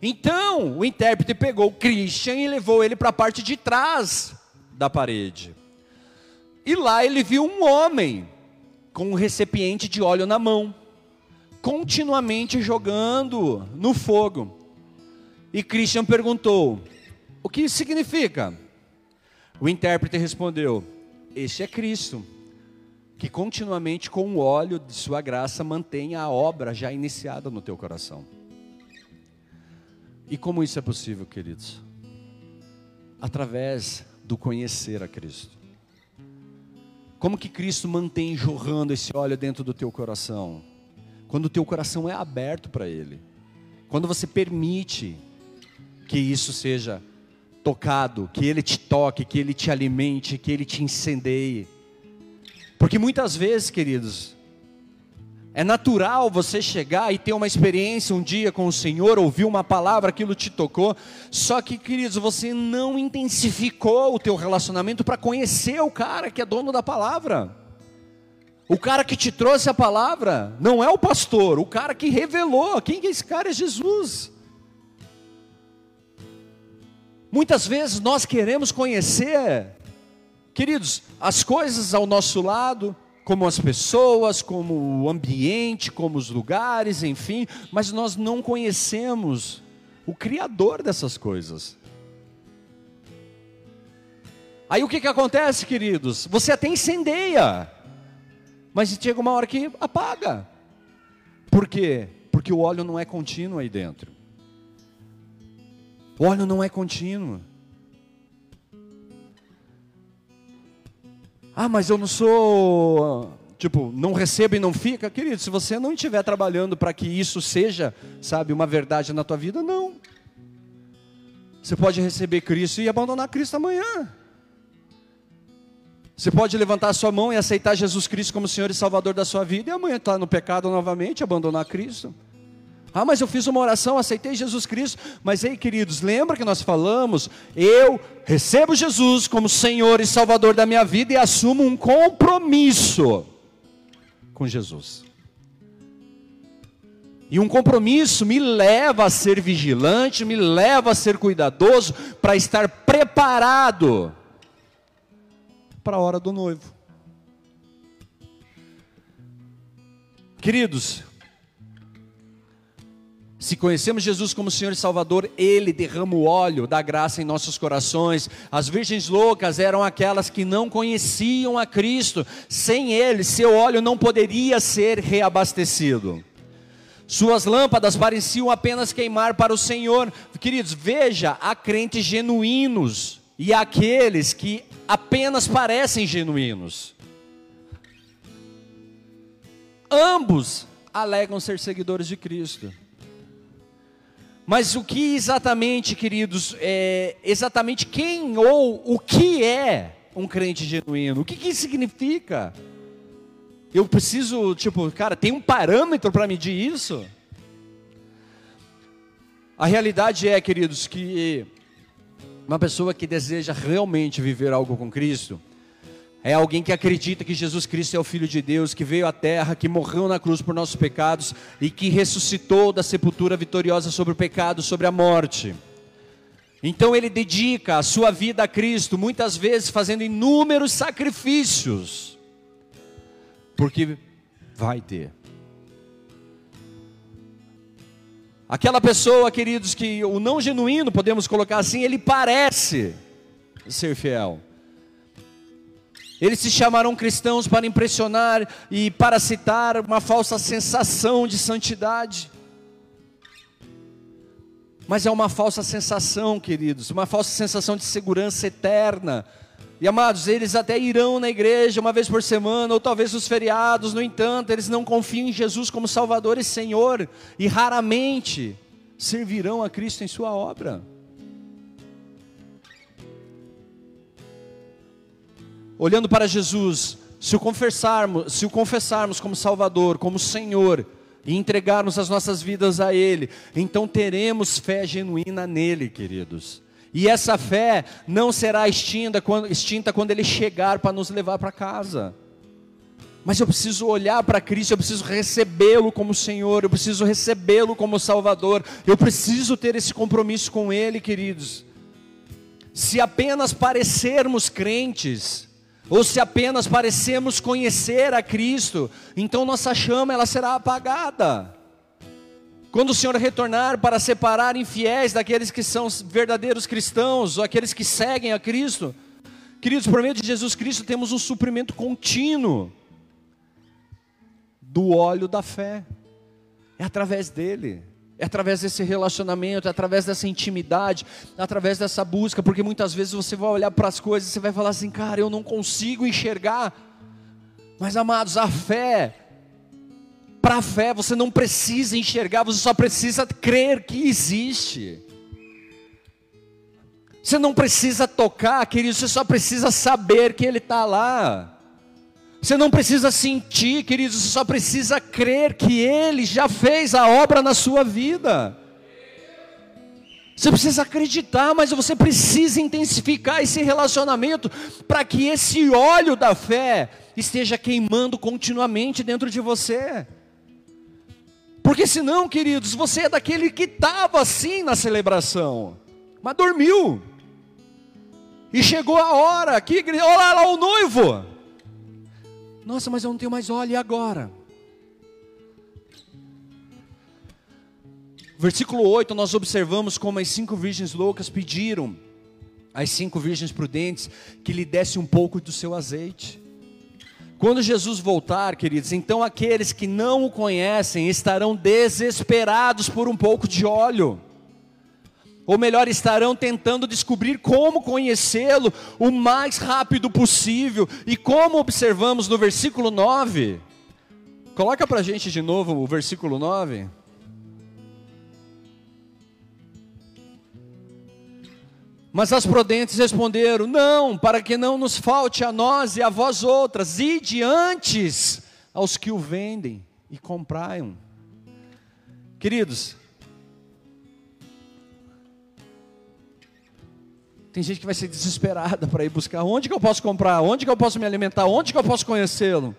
Então, o intérprete pegou Christian e levou ele para a parte de trás da parede. E lá ele viu um homem com um recipiente de óleo na mão, continuamente jogando no fogo. E Christian perguntou: O que isso significa? O intérprete respondeu: Este é Cristo que continuamente com o óleo de sua graça mantenha a obra já iniciada no teu coração. E como isso é possível, queridos? Através do conhecer a Cristo. Como que Cristo mantém jorrando esse óleo dentro do teu coração? Quando o teu coração é aberto para Ele. Quando você permite que isso seja tocado, que Ele te toque, que Ele te alimente, que Ele te incendeie porque muitas vezes, queridos, é natural você chegar e ter uma experiência um dia com o Senhor, ouvir uma palavra, aquilo te tocou, só que, queridos, você não intensificou o teu relacionamento para conhecer o cara que é dono da palavra. O cara que te trouxe a palavra não é o pastor, o cara que revelou. Quem que é esse cara? É Jesus. Muitas vezes nós queremos conhecer Queridos, as coisas ao nosso lado, como as pessoas, como o ambiente, como os lugares, enfim, mas nós não conhecemos o Criador dessas coisas. Aí o que, que acontece, queridos? Você até incendeia, mas chega uma hora que apaga. Por quê? Porque o óleo não é contínuo aí dentro. O óleo não é contínuo. Ah, mas eu não sou, tipo, não recebo e não fica. Querido, se você não estiver trabalhando para que isso seja, sabe, uma verdade na tua vida, não. Você pode receber Cristo e abandonar Cristo amanhã. Você pode levantar a sua mão e aceitar Jesus Cristo como Senhor e Salvador da sua vida e amanhã estar tá no pecado novamente, abandonar Cristo. Ah, mas eu fiz uma oração, aceitei Jesus Cristo. Mas ei, queridos, lembra que nós falamos? Eu recebo Jesus como Senhor e Salvador da minha vida e assumo um compromisso com Jesus. E um compromisso me leva a ser vigilante, me leva a ser cuidadoso, para estar preparado para a hora do noivo. Queridos, se conhecemos Jesus como Senhor e Salvador, Ele derrama o óleo da graça em nossos corações. As virgens loucas eram aquelas que não conheciam a Cristo. Sem Ele, seu óleo não poderia ser reabastecido. Suas lâmpadas pareciam apenas queimar para o Senhor. Queridos, veja, há crentes genuínos e aqueles que apenas parecem genuínos. Ambos alegam ser seguidores de Cristo. Mas o que exatamente, queridos, é exatamente quem ou o que é um crente genuíno? O que, que significa? Eu preciso, tipo, cara, tem um parâmetro para medir isso? A realidade é, queridos, que uma pessoa que deseja realmente viver algo com Cristo, é alguém que acredita que Jesus Cristo é o Filho de Deus, que veio à terra, que morreu na cruz por nossos pecados e que ressuscitou da sepultura vitoriosa sobre o pecado, sobre a morte. Então ele dedica a sua vida a Cristo, muitas vezes fazendo inúmeros sacrifícios, porque vai ter. Aquela pessoa, queridos, que o não genuíno, podemos colocar assim, ele parece ser fiel. Eles se chamarão cristãos para impressionar e para citar uma falsa sensação de santidade. Mas é uma falsa sensação, queridos, uma falsa sensação de segurança eterna. E amados, eles até irão na igreja uma vez por semana, ou talvez nos feriados, no entanto, eles não confiam em Jesus como Salvador e Senhor, e raramente servirão a Cristo em Sua obra. Olhando para Jesus, se o confessarmos, se o confessarmos como Salvador, como Senhor, e entregarmos as nossas vidas a Ele, então teremos fé genuína nele, queridos. E essa fé não será extinta quando, extinta quando Ele chegar para nos levar para casa. Mas eu preciso olhar para Cristo, eu preciso recebê-lo como Senhor, eu preciso recebê-lo como Salvador, eu preciso ter esse compromisso com Ele, queridos. Se apenas parecermos crentes, ou se apenas parecemos conhecer a Cristo, então nossa chama ela será apagada. Quando o Senhor retornar para separar infiéis daqueles que são verdadeiros cristãos, ou aqueles que seguem a Cristo, queridos, por meio de Jesus Cristo temos um suprimento contínuo do óleo da fé, é através dele. É através desse relacionamento, é através dessa intimidade, é através dessa busca, porque muitas vezes você vai olhar para as coisas e você vai falar assim, cara, eu não consigo enxergar. Mas amados, a fé, para a fé você não precisa enxergar, você só precisa crer que existe. Você não precisa tocar, querido, você só precisa saber que Ele está lá. Você não precisa sentir, queridos, você só precisa crer que Ele já fez a obra na sua vida. Você precisa acreditar, mas você precisa intensificar esse relacionamento para que esse óleo da fé esteja queimando continuamente dentro de você. Porque senão, queridos, você é daquele que estava assim na celebração, mas dormiu. E chegou a hora que, olha lá o noivo. Nossa, mas eu não tenho mais óleo, e agora? Versículo 8, nós observamos como as cinco virgens loucas pediram às cinco virgens prudentes que lhe desse um pouco do seu azeite. Quando Jesus voltar, queridos, então aqueles que não o conhecem estarão desesperados por um pouco de óleo ou melhor, estarão tentando descobrir como conhecê-lo o mais rápido possível. E como observamos no versículo 9, coloca para a gente de novo o versículo 9. Mas as prudentes responderam: Não, para que não nos falte a nós e a vós outras, e diante aos que o vendem e compraiam. Queridos, Tem gente que vai ser desesperada para ir buscar. Onde que eu posso comprar? Onde que eu posso me alimentar? Onde que eu posso conhecê-lo?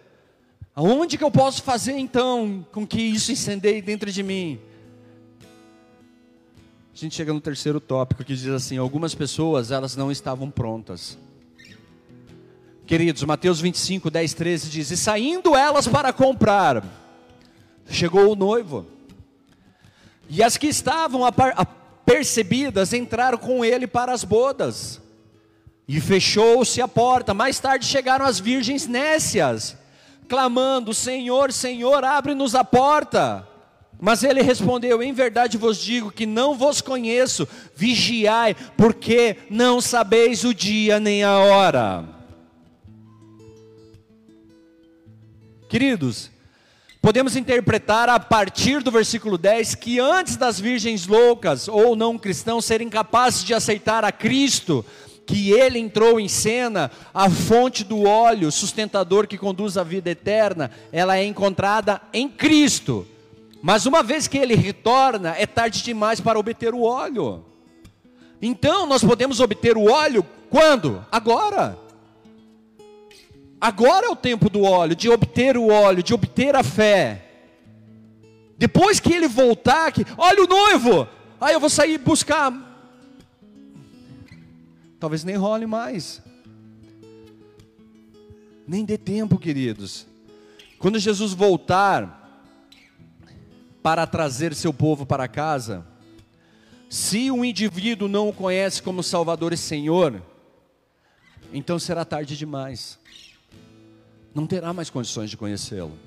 Aonde que eu posso fazer então com que isso incendeie dentro de mim? A gente chega no terceiro tópico que diz assim: algumas pessoas elas não estavam prontas. Queridos, Mateus 25, 10, 13 diz: E saindo elas para comprar, chegou o noivo. E as que estavam apercebidas entraram com ele para as bodas. E fechou-se a porta. Mais tarde chegaram as virgens nécias, clamando: Senhor, Senhor, abre-nos a porta. Mas ele respondeu: Em verdade vos digo que não vos conheço, vigiai, porque não sabeis o dia nem a hora. Queridos, podemos interpretar a partir do versículo 10 que antes das virgens loucas ou não cristãos serem capazes de aceitar a Cristo, que ele entrou em cena, a fonte do óleo sustentador que conduz à vida eterna, ela é encontrada em Cristo. Mas uma vez que ele retorna, é tarde demais para obter o óleo. Então nós podemos obter o óleo quando? Agora. Agora é o tempo do óleo, de obter o óleo, de obter a fé. Depois que ele voltar, que, olha o noivo, aí eu vou sair buscar. Talvez nem role mais. Nem dê tempo, queridos. Quando Jesus voltar, para trazer seu povo para casa, se um indivíduo não o conhece como Salvador e Senhor, então será tarde demais. Não terá mais condições de conhecê-lo.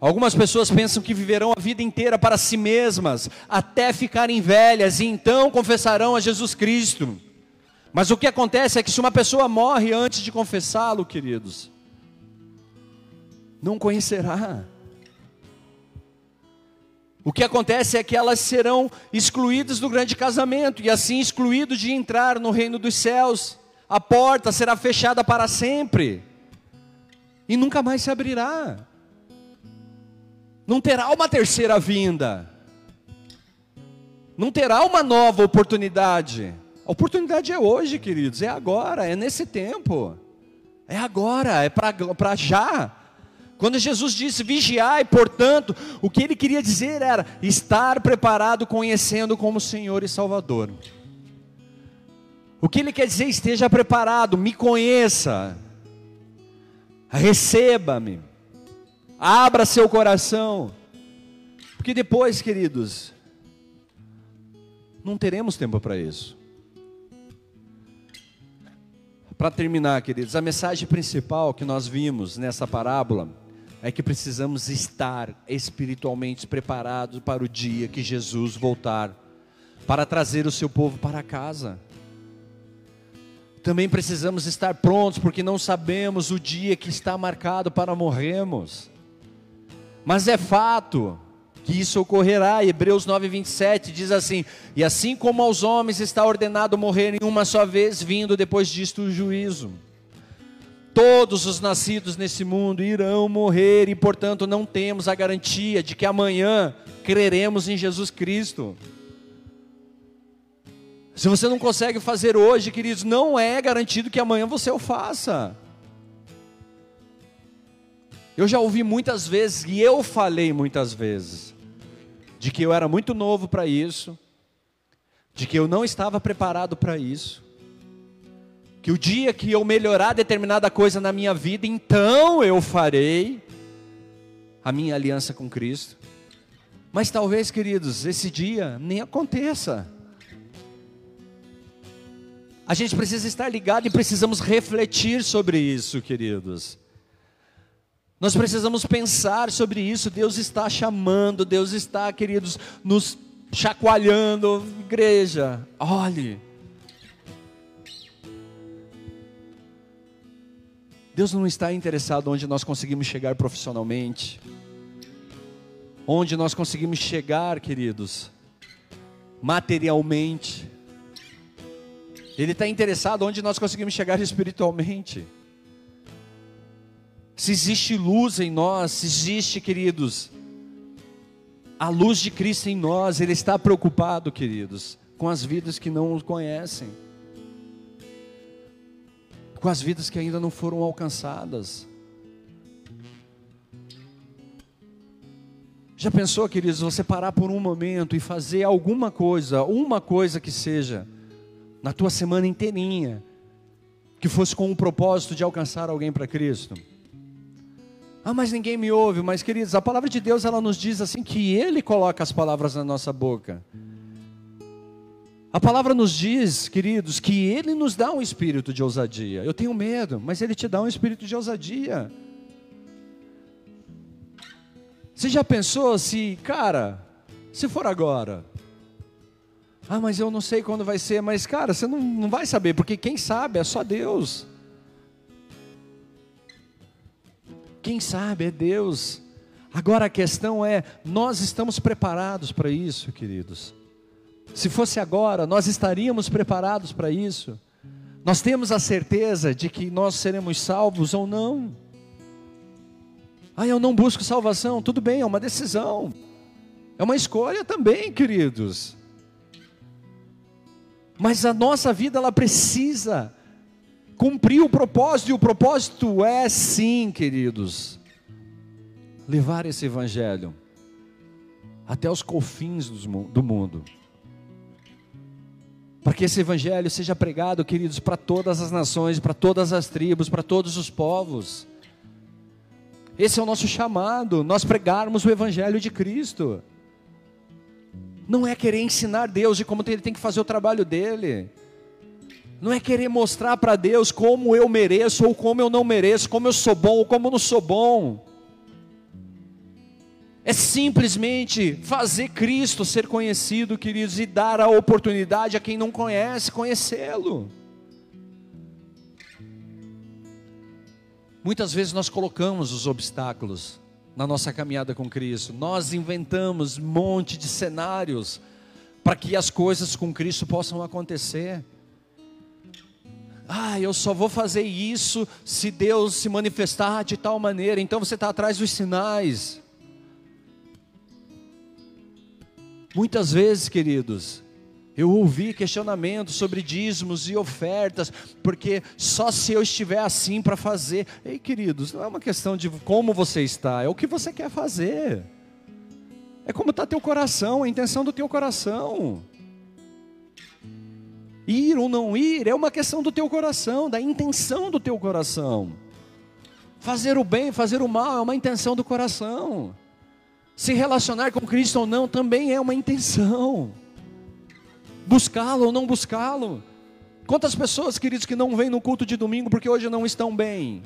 Algumas pessoas pensam que viverão a vida inteira para si mesmas, até ficarem velhas, e então confessarão a Jesus Cristo. Mas o que acontece é que se uma pessoa morre antes de confessá-lo, queridos, não conhecerá. O que acontece é que elas serão excluídas do grande casamento e assim excluídos de entrar no reino dos céus. A porta será fechada para sempre e nunca mais se abrirá. Não terá uma terceira vinda. Não terá uma nova oportunidade. A oportunidade é hoje, queridos, é agora, é nesse tempo. É agora, é para já. Quando Jesus disse vigiai, portanto, o que ele queria dizer era estar preparado, conhecendo como Senhor e Salvador. O que ele quer dizer, esteja preparado, me conheça, receba-me, abra seu coração, porque depois, queridos, não teremos tempo para isso. Para terminar, queridos, a mensagem principal que nós vimos nessa parábola é que precisamos estar espiritualmente preparados para o dia que Jesus voltar, para trazer o seu povo para casa. Também precisamos estar prontos, porque não sabemos o dia que está marcado para morrermos. Mas é fato que isso ocorrerá. Hebreus 9:27 diz assim: "E assim como aos homens está ordenado morrerem uma só vez, vindo depois disto o juízo." Todos os nascidos nesse mundo irão morrer e, portanto, não temos a garantia de que amanhã creremos em Jesus Cristo. Se você não consegue fazer hoje, queridos, não é garantido que amanhã você o faça. Eu já ouvi muitas vezes, e eu falei muitas vezes, de que eu era muito novo para isso, de que eu não estava preparado para isso que o dia que eu melhorar determinada coisa na minha vida, então eu farei a minha aliança com Cristo. Mas talvez, queridos, esse dia nem aconteça. A gente precisa estar ligado e precisamos refletir sobre isso, queridos. Nós precisamos pensar sobre isso. Deus está chamando, Deus está, queridos, nos chacoalhando. Igreja, olhe, Deus não está interessado onde nós conseguimos chegar profissionalmente, onde nós conseguimos chegar, queridos, materialmente. Ele está interessado onde nós conseguimos chegar espiritualmente. Se existe luz em nós, se existe, queridos, a luz de Cristo em nós, Ele está preocupado, queridos, com as vidas que não o conhecem com as vidas que ainda não foram alcançadas. Já pensou, queridos, você parar por um momento e fazer alguma coisa, uma coisa que seja, na tua semana inteirinha, que fosse com o propósito de alcançar alguém para Cristo. Ah, mas ninguém me ouve. Mas, queridos, a palavra de Deus ela nos diz assim que Ele coloca as palavras na nossa boca. A palavra nos diz, queridos, que Ele nos dá um espírito de ousadia. Eu tenho medo, mas Ele te dá um espírito de ousadia. Você já pensou se, cara, se for agora? Ah, mas eu não sei quando vai ser. Mas, cara, você não, não vai saber, porque quem sabe é só Deus. Quem sabe é Deus. Agora a questão é: nós estamos preparados para isso, queridos? Se fosse agora, nós estaríamos preparados para isso? Nós temos a certeza de que nós seremos salvos ou não? Ah, eu não busco salvação. Tudo bem, é uma decisão. É uma escolha também, queridos. Mas a nossa vida ela precisa cumprir o propósito, e o propósito é sim, queridos, levar esse evangelho até os confins do mundo. Para que esse evangelho seja pregado, queridos, para todas as nações, para todas as tribos, para todos os povos. Esse é o nosso chamado, nós pregarmos o evangelho de Cristo. Não é querer ensinar Deus de como ele tem que fazer o trabalho dele. Não é querer mostrar para Deus como eu mereço ou como eu não mereço, como eu sou bom ou como eu não sou bom. É simplesmente fazer Cristo ser conhecido, queridos, e dar a oportunidade a quem não conhece conhecê-lo. Muitas vezes nós colocamos os obstáculos na nossa caminhada com Cristo. Nós inventamos um monte de cenários para que as coisas com Cristo possam acontecer. Ah, eu só vou fazer isso se Deus se manifestar de tal maneira. Então você está atrás dos sinais. Muitas vezes, queridos, eu ouvi questionamentos sobre dízimos e ofertas, porque só se eu estiver assim para fazer. Ei, queridos, não é uma questão de como você está, é o que você quer fazer. É como está teu coração, a intenção do teu coração. Ir ou não ir é uma questão do teu coração, da intenção do teu coração. Fazer o bem, fazer o mal é uma intenção do coração. Se relacionar com Cristo ou não também é uma intenção buscá-lo ou não buscá-lo. Quantas pessoas, queridos, que não vêm no culto de domingo porque hoje não estão bem?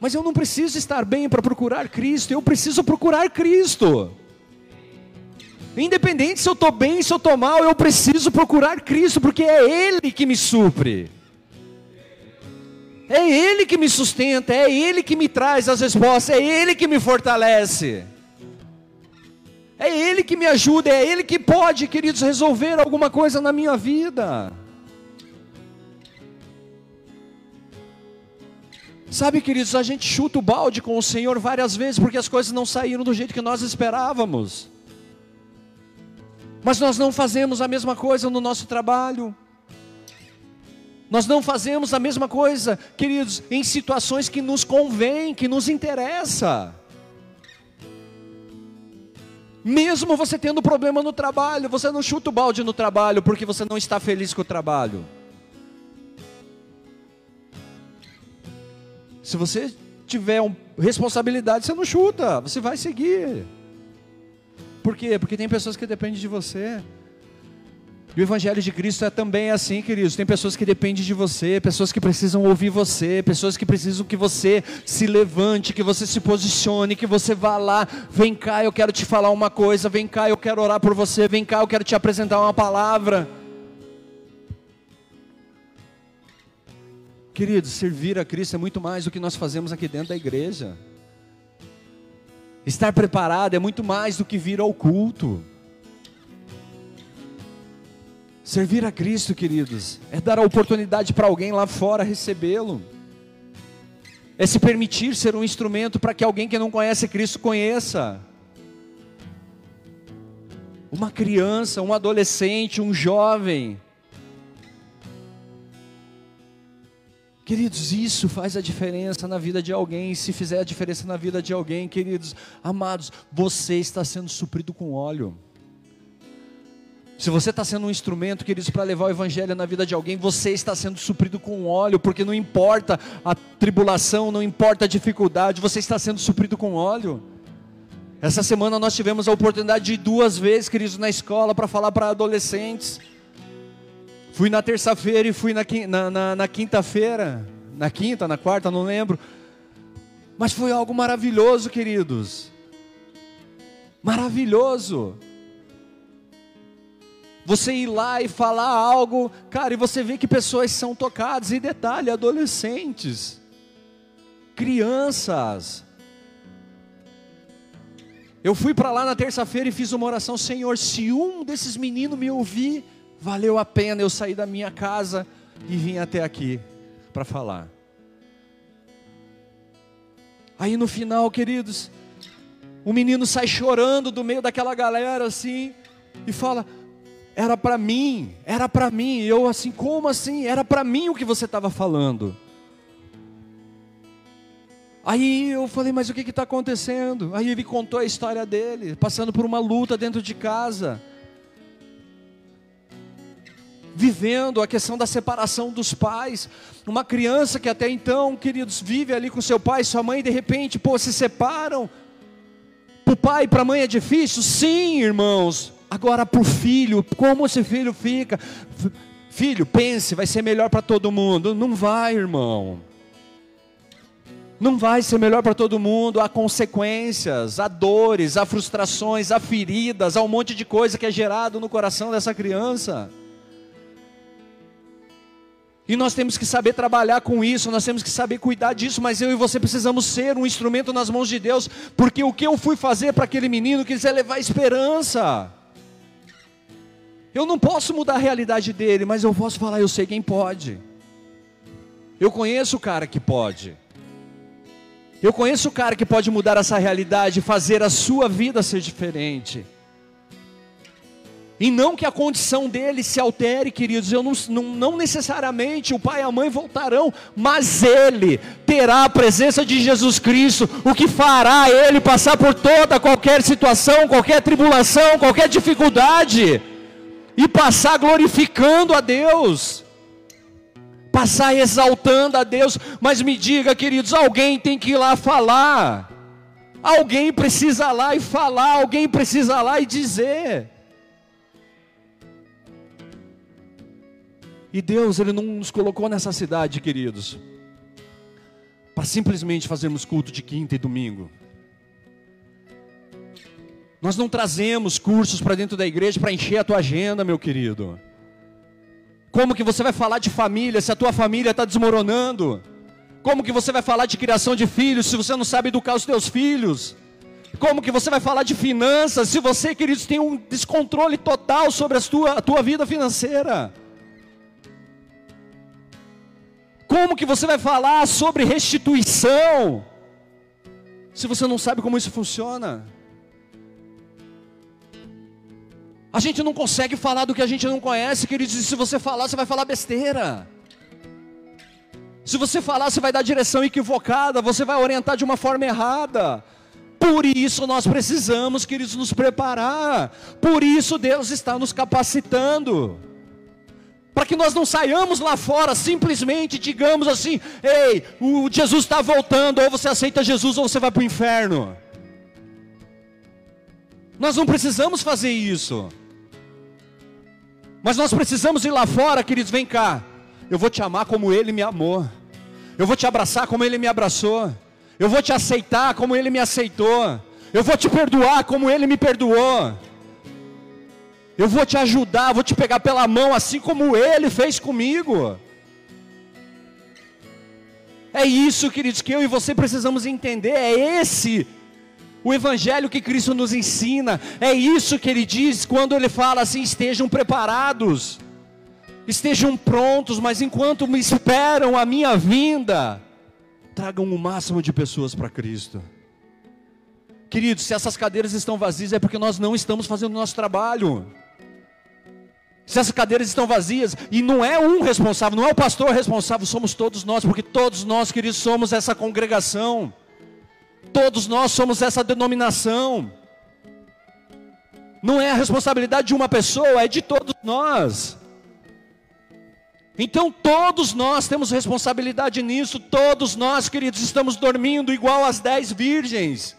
Mas eu não preciso estar bem para procurar Cristo, eu preciso procurar Cristo. Independente se eu estou bem, se eu estou mal, eu preciso procurar Cristo, porque é Ele que me supre. É Ele que me sustenta, é Ele que me traz as respostas, é Ele que me fortalece. É Ele que me ajuda, é Ele que pode, queridos, resolver alguma coisa na minha vida. Sabe, queridos, a gente chuta o balde com o Senhor várias vezes porque as coisas não saíram do jeito que nós esperávamos. Mas nós não fazemos a mesma coisa no nosso trabalho. Nós não fazemos a mesma coisa, queridos, em situações que nos convém, que nos interessa. Mesmo você tendo problema no trabalho, você não chuta o balde no trabalho porque você não está feliz com o trabalho. Se você tiver uma responsabilidade, você não chuta, você vai seguir. Por quê? Porque tem pessoas que dependem de você. E o Evangelho de Cristo é também assim, queridos. Tem pessoas que dependem de você, pessoas que precisam ouvir você, pessoas que precisam que você se levante, que você se posicione, que você vá lá. Vem cá, eu quero te falar uma coisa. Vem cá, eu quero orar por você. Vem cá, eu quero te apresentar uma palavra. Queridos, servir a Cristo é muito mais do que nós fazemos aqui dentro da igreja. Estar preparado é muito mais do que vir ao culto. Servir a Cristo, queridos, é dar a oportunidade para alguém lá fora recebê-lo. É se permitir ser um instrumento para que alguém que não conhece Cristo conheça. Uma criança, um adolescente, um jovem. Queridos, isso faz a diferença na vida de alguém. Se fizer a diferença na vida de alguém, queridos, amados, você está sendo suprido com óleo. Se você está sendo um instrumento, queridos, para levar o evangelho na vida de alguém, você está sendo suprido com óleo, porque não importa a tribulação, não importa a dificuldade, você está sendo suprido com óleo. Essa semana nós tivemos a oportunidade de ir duas vezes, queridos, na escola para falar para adolescentes. Fui na terça-feira e fui na, na, na, na quinta-feira, na quinta, na quarta, não lembro. Mas foi algo maravilhoso, queridos. Maravilhoso você ir lá e falar algo, cara, e você vê que pessoas são tocadas, e detalhe, adolescentes, crianças. Eu fui para lá na terça-feira e fiz uma oração, Senhor, se um desses meninos me ouvir, valeu a pena eu sair da minha casa e vim até aqui para falar. Aí no final, queridos, o menino sai chorando do meio daquela galera assim e fala: era para mim, era para mim. E eu assim, como assim? Era para mim o que você estava falando. Aí eu falei, mas o que está acontecendo? Aí ele contou a história dele, passando por uma luta dentro de casa, vivendo a questão da separação dos pais. Uma criança que até então, queridos, vive ali com seu pai, sua mãe, de repente, pô, se separam. Para o pai e para a mãe é difícil? Sim, irmãos. Agora para o filho, como esse filho fica? Filho, pense, vai ser melhor para todo mundo. Não vai, irmão. Não vai ser melhor para todo mundo. Há consequências, há dores, há frustrações, há feridas, há um monte de coisa que é gerado no coração dessa criança. E nós temos que saber trabalhar com isso, nós temos que saber cuidar disso, mas eu e você precisamos ser um instrumento nas mãos de Deus, porque o que eu fui fazer para aquele menino quiser levar esperança. Eu não posso mudar a realidade dele, mas eu posso falar, eu sei quem pode. Eu conheço o cara que pode. Eu conheço o cara que pode mudar essa realidade fazer a sua vida ser diferente. E não que a condição dele se altere, queridos. Eu não, não, não, necessariamente o pai e a mãe voltarão, mas ele terá a presença de Jesus Cristo, o que fará ele passar por toda qualquer situação, qualquer tribulação, qualquer dificuldade e passar glorificando a Deus, passar exaltando a Deus. Mas me diga, queridos, alguém tem que ir lá falar, alguém precisa lá e falar, alguém precisa lá e dizer. E Deus, Ele não nos colocou nessa cidade, queridos, para simplesmente fazermos culto de quinta e domingo. Nós não trazemos cursos para dentro da igreja para encher a tua agenda, meu querido. Como que você vai falar de família se a tua família está desmoronando? Como que você vai falar de criação de filhos se você não sabe educar os teus filhos? Como que você vai falar de finanças se você, queridos, tem um descontrole total sobre a tua, a tua vida financeira? Como que você vai falar sobre restituição se você não sabe como isso funciona? A gente não consegue falar do que a gente não conhece, queridos, e se você falar, você vai falar besteira. Se você falar, você vai dar direção equivocada, você vai orientar de uma forma errada. Por isso nós precisamos, queridos, nos preparar. Por isso Deus está nos capacitando. Para que nós não saiamos lá fora simplesmente digamos assim: ei, o Jesus está voltando, ou você aceita Jesus ou você vai para o inferno. Nós não precisamos fazer isso. Mas nós precisamos ir lá fora, queridos, vem cá. Eu vou te amar como Ele me amou. Eu vou te abraçar como Ele me abraçou. Eu vou te aceitar como Ele me aceitou. Eu vou te perdoar como Ele me perdoou. Eu vou te ajudar, vou te pegar pela mão assim como Ele fez comigo. É isso, queridos, que eu e você precisamos entender. É esse o evangelho que Cristo nos ensina, é isso que ele diz quando ele fala assim: estejam preparados, estejam prontos, mas enquanto me esperam a minha vinda, tragam o máximo de pessoas para Cristo. Queridos, se essas cadeiras estão vazias é porque nós não estamos fazendo o nosso trabalho. Se essas cadeiras estão vazias, e não é um responsável, não é o pastor responsável, somos todos nós, porque todos nós, queridos, somos essa congregação. Todos nós somos essa denominação. Não é a responsabilidade de uma pessoa, é de todos nós. Então todos nós temos responsabilidade nisso, todos nós, queridos, estamos dormindo igual as dez virgens.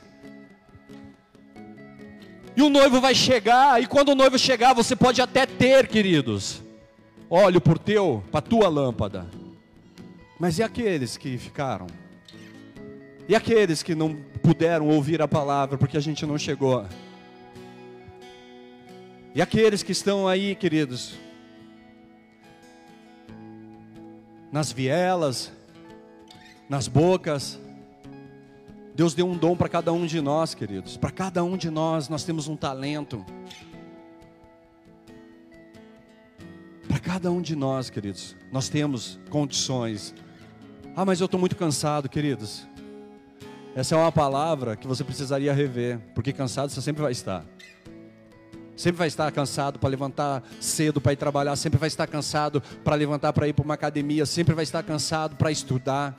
E o noivo vai chegar, e quando o noivo chegar, você pode até ter, queridos, óleo por teu, para tua lâmpada. Mas e aqueles que ficaram? E aqueles que não puderam ouvir a palavra porque a gente não chegou? E aqueles que estão aí, queridos, nas vielas, nas bocas. Deus deu um dom para cada um de nós, queridos. Para cada um de nós, nós temos um talento. Para cada um de nós, queridos, nós temos condições. Ah, mas eu estou muito cansado, queridos. Essa é uma palavra que você precisaria rever, porque cansado você sempre vai estar. Sempre vai estar cansado para levantar cedo para ir trabalhar, sempre vai estar cansado para levantar para ir para uma academia, sempre vai estar cansado para estudar.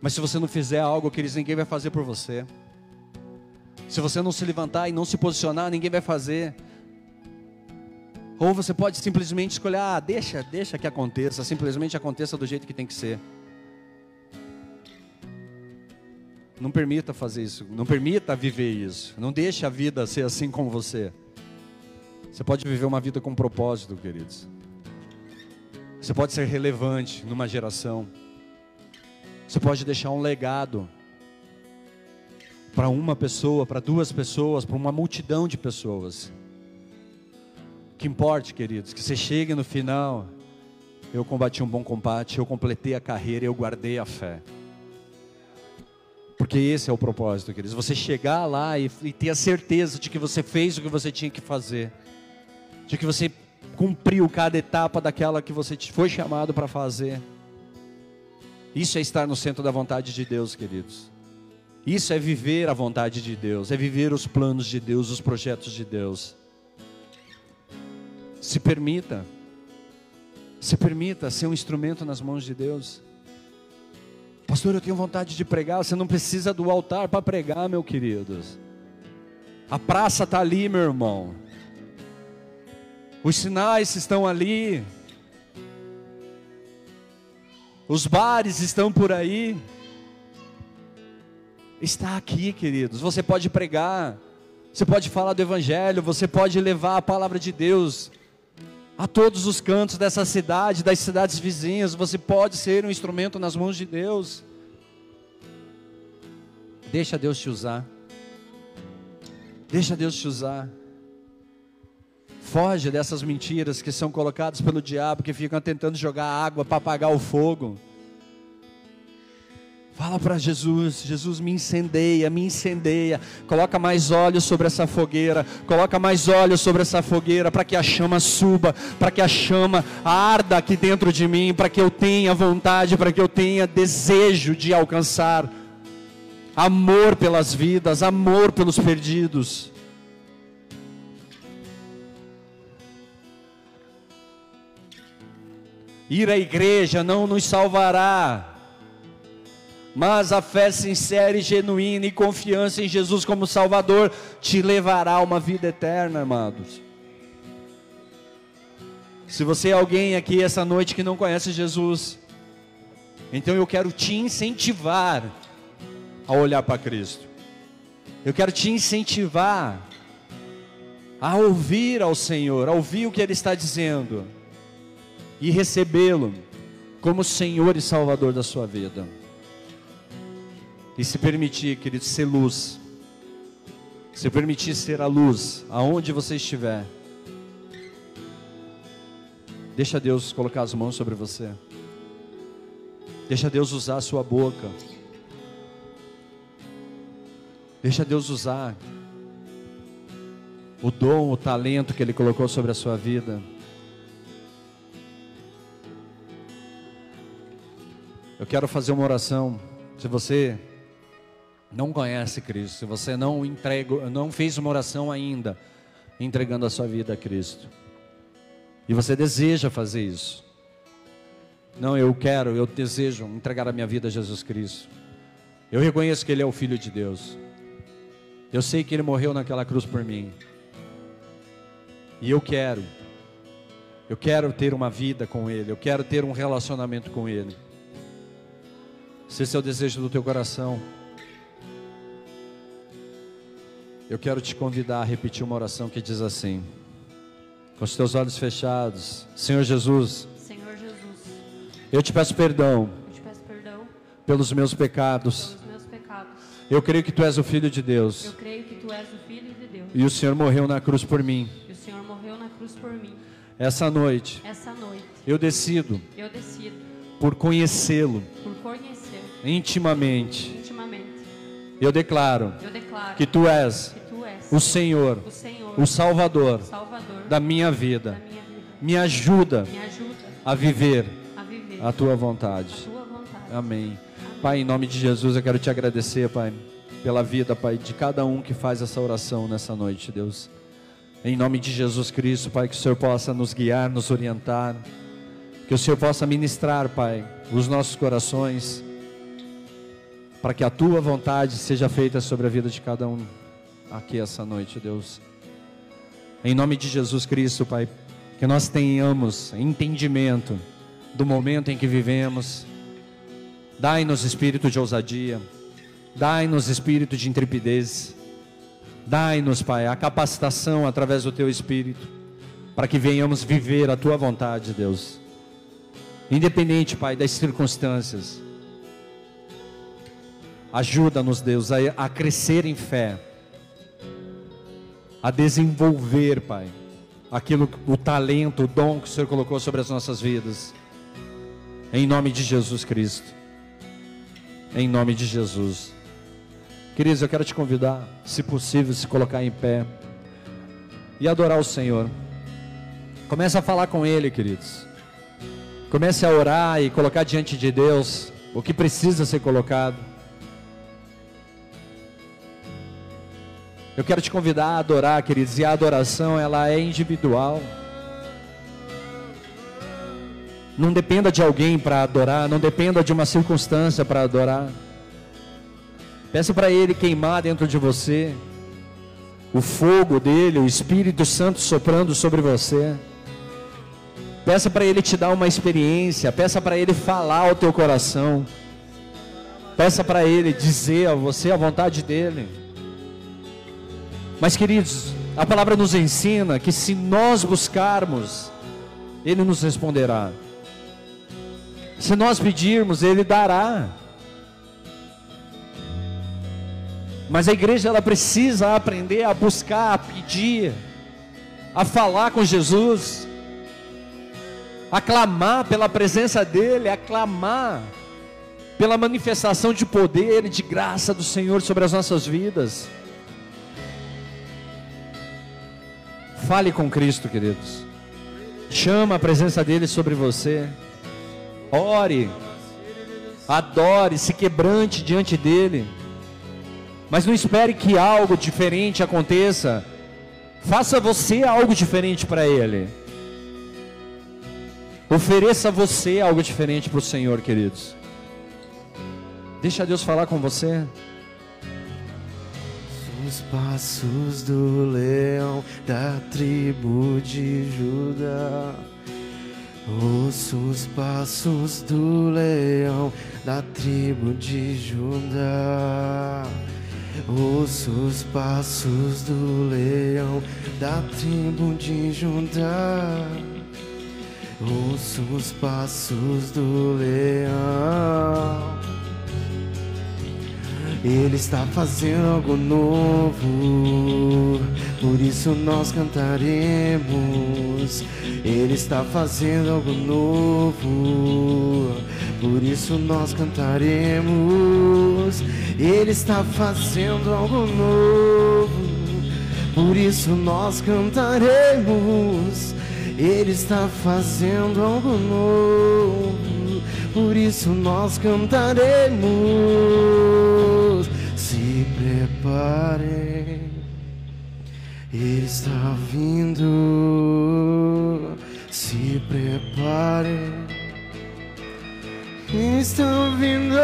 Mas se você não fizer algo, queridos, ninguém vai fazer por você. Se você não se levantar e não se posicionar, ninguém vai fazer. Ou você pode simplesmente escolher, ah, deixa, deixa que aconteça, simplesmente aconteça do jeito que tem que ser. Não permita fazer isso, não permita viver isso. Não deixe a vida ser assim com você. Você pode viver uma vida com propósito, queridos. Você pode ser relevante numa geração. Você pode deixar um legado para uma pessoa, para duas pessoas, para uma multidão de pessoas. Que importe, queridos, que você chegue no final. Eu combati um bom combate, eu completei a carreira, eu guardei a fé. Porque esse é o propósito, queridos. Você chegar lá e, e ter a certeza de que você fez o que você tinha que fazer de que você cumpriu cada etapa daquela que você foi chamado para fazer. Isso é estar no centro da vontade de Deus, queridos. Isso é viver a vontade de Deus, é viver os planos de Deus, os projetos de Deus. Se permita, se permita ser um instrumento nas mãos de Deus. Pastor, eu tenho vontade de pregar. Você não precisa do altar para pregar, meu queridos. A praça está ali, meu irmão. Os sinais estão ali. Os bares estão por aí. Está aqui, queridos. Você pode pregar, você pode falar do Evangelho, você pode levar a palavra de Deus a todos os cantos dessa cidade, das cidades vizinhas. Você pode ser um instrumento nas mãos de Deus. Deixa Deus te usar. Deixa Deus te usar. Foge dessas mentiras que são colocadas pelo diabo, que ficam tentando jogar água para apagar o fogo. Fala para Jesus, Jesus me incendeia, me incendeia. Coloca mais óleo sobre essa fogueira, coloca mais óleo sobre essa fogueira para que a chama suba, para que a chama arda aqui dentro de mim, para que eu tenha vontade, para que eu tenha desejo de alcançar amor pelas vidas, amor pelos perdidos. Ir à igreja não nos salvará, mas a fé sincera e genuína e confiança em Jesus como Salvador te levará a uma vida eterna, amados. Se você é alguém aqui essa noite que não conhece Jesus, então eu quero te incentivar a olhar para Cristo. Eu quero te incentivar a ouvir ao Senhor, a ouvir o que Ele está dizendo e recebê-lo como Senhor e Salvador da sua vida. E se permitir, querido, ser luz. Se permitir ser a luz aonde você estiver. Deixa Deus colocar as mãos sobre você. Deixa Deus usar a sua boca. Deixa Deus usar o dom, o talento que Ele colocou sobre a sua vida. Eu quero fazer uma oração. Se você não conhece Cristo, se você não entrega, não fez uma oração ainda, entregando a sua vida a Cristo, e você deseja fazer isso, não, eu quero, eu desejo entregar a minha vida a Jesus Cristo. Eu reconheço que Ele é o Filho de Deus. Eu sei que Ele morreu naquela cruz por mim. E eu quero. Eu quero ter uma vida com Ele. Eu quero ter um relacionamento com Ele. Se esse é o desejo do teu coração, eu quero te convidar a repetir uma oração que diz assim: com os teus olhos fechados, Senhor Jesus, Senhor Jesus, eu te peço perdão eu te peço perdão pelos meus pecados. pelos meus pecados. Eu creio que tu és o Filho de Deus Eu creio que tu és o Filho de Deus e o Senhor morreu na cruz por mim. e o Senhor morreu na cruz por mim. Essa noite Essa noite eu decido eu decido por conhecê-lo por conhecer intimamente. Eu declaro Eu declaro que tu és que tu és o Senhor, o Senhor, o Salvador Salvador da minha da vida. minha vida. Me ajuda Me ajuda a viver a viver a tua vontade. a tua vontade. Amém. Pai, em nome de Jesus, eu quero te agradecer, Pai, pela vida, Pai, de cada um que faz essa oração nessa noite, Deus. Em nome de Jesus Cristo, Pai, que o Senhor possa nos guiar, nos orientar, que o Senhor possa ministrar, Pai, os nossos corações, para que a tua vontade seja feita sobre a vida de cada um aqui essa noite, Deus. Em nome de Jesus Cristo, Pai, que nós tenhamos entendimento do momento em que vivemos. Dai-nos espírito de ousadia, dai-nos espírito de intrepidez, dai-nos, Pai, a capacitação através do Teu Espírito, para que venhamos viver a Tua vontade, Deus. Independente, Pai, das circunstâncias. Ajuda-nos, Deus, a, a crescer em fé, a desenvolver, Pai, aquilo, o talento, o dom que o Senhor colocou sobre as nossas vidas. Em nome de Jesus Cristo. Em nome de Jesus. Queridos, eu quero te convidar, se possível, se colocar em pé e adorar o Senhor. Comece a falar com Ele, queridos. Comece a orar e colocar diante de Deus o que precisa ser colocado. Eu quero te convidar a adorar, queridos, e a adoração ela é individual. Não dependa de alguém para adorar, não dependa de uma circunstância para adorar. Peça para Ele queimar dentro de você o fogo dele, o Espírito Santo soprando sobre você. Peça para Ele te dar uma experiência, peça para Ele falar ao teu coração. Peça para Ele dizer a você a vontade dEle. Mas, queridos, a palavra nos ensina que se nós buscarmos, Ele nos responderá. Se nós pedirmos, Ele dará. Mas a igreja ela precisa aprender a buscar, a pedir, a falar com Jesus, a clamar pela presença dEle, a clamar pela manifestação de poder e de graça do Senhor sobre as nossas vidas. Fale com Cristo, queridos. Chama a presença dele sobre você. Ore. Adore, se quebrante diante dele. Mas não espere que algo diferente aconteça. Faça você algo diferente para ele. Ofereça você algo diferente para o Senhor, queridos. Deixa Deus falar com você. Os passos do leão da tribo de Judá. Ouço os passos do leão da tribo de Judá. Ouço os passos do leão da tribo de Judá. Ouço os passos do leão. Ele está fazendo algo novo, por isso nós cantaremos. Ele está fazendo algo novo, por isso nós cantaremos. Ele está fazendo algo novo, por isso nós cantaremos. Ele está fazendo algo novo, por isso nós cantaremos. Se prepare, Ele está vindo. Se prepare, Está vindo.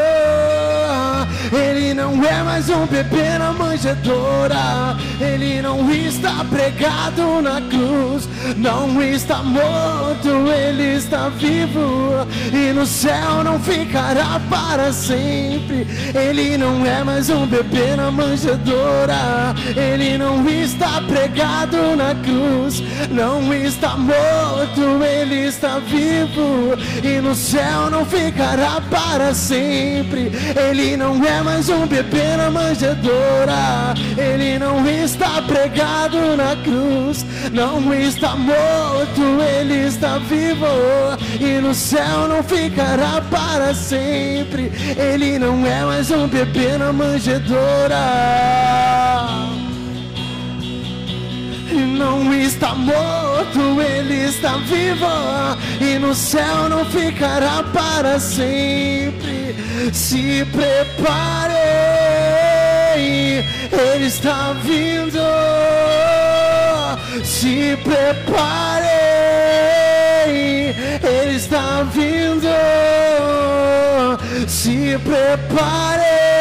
Ele não é mais um bebê na manjedoura. Ele não está pregado na cruz, não está morto, ele está vivo. E no céu não ficará para sempre. Ele não é mais um bebê na manjedoura. Ele não está pregado na cruz, não está morto, ele está vivo. E no céu não ficará para sempre. Ele não é mais um bebê na manjedoura. Ele não está pregado na cruz, não está morto, ele está vivo. E no céu não ficará para sempre. Ele não é mais um bebê na manjedoura. Não está morto, ele está vivo e no céu não ficará para sempre. Se prepare, ele está vindo. Se prepare, ele está vindo. Se prepare,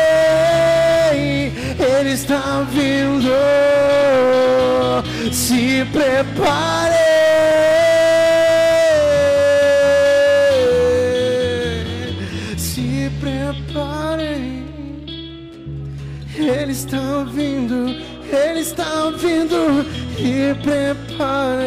ele está vindo. Se prepare, se prepare. Ele está vindo, ele está vindo. E prepare.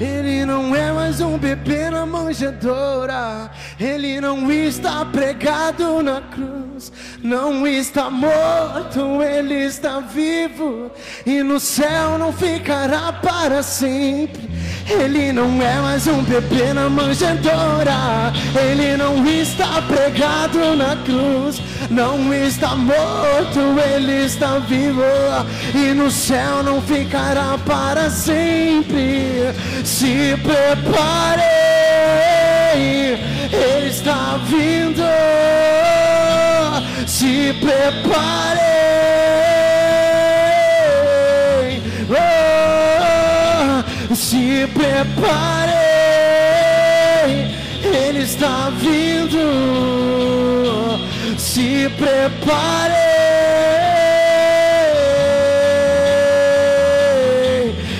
Ele não é mais um bebê na manjedoura. Ele não está pregado na cruz. Não está morto, ele está vivo. E no céu não ficará para sempre. Ele não é mais um bebê na manjedoura. Ele não está pregado na cruz. Não está morto, ele está vivo. E no céu não ficará para sempre. Se prepare, ele está vindo. Se prepare. Oh, se prepare, ele está vindo. Se prepare.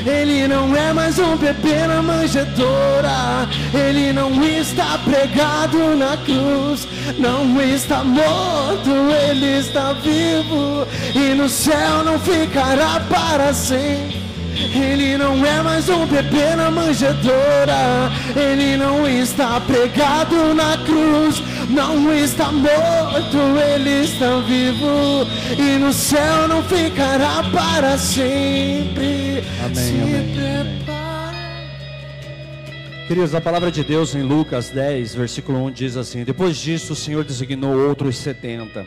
Ele não é mais um bebê na manjedoura. Ele não está pregado na cruz. Não está morto, ele está vivo. E no céu não ficará para sempre. Ele não é mais um bebê na manjedoura. Ele não está pregado na cruz. Não está morto, ele está vivo. E no céu não ficará para sempre. Amém, Se amém, amém. Queridos, a palavra de Deus em Lucas 10, versículo 1 diz assim: Depois disso, o Senhor designou outros setenta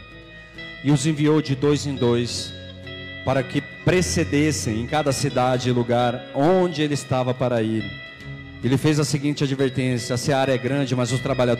e os enviou de dois em dois para que precedessem em cada cidade e lugar onde ele estava para ir. Ele fez a seguinte advertência: a seara é grande, mas os trabalhadores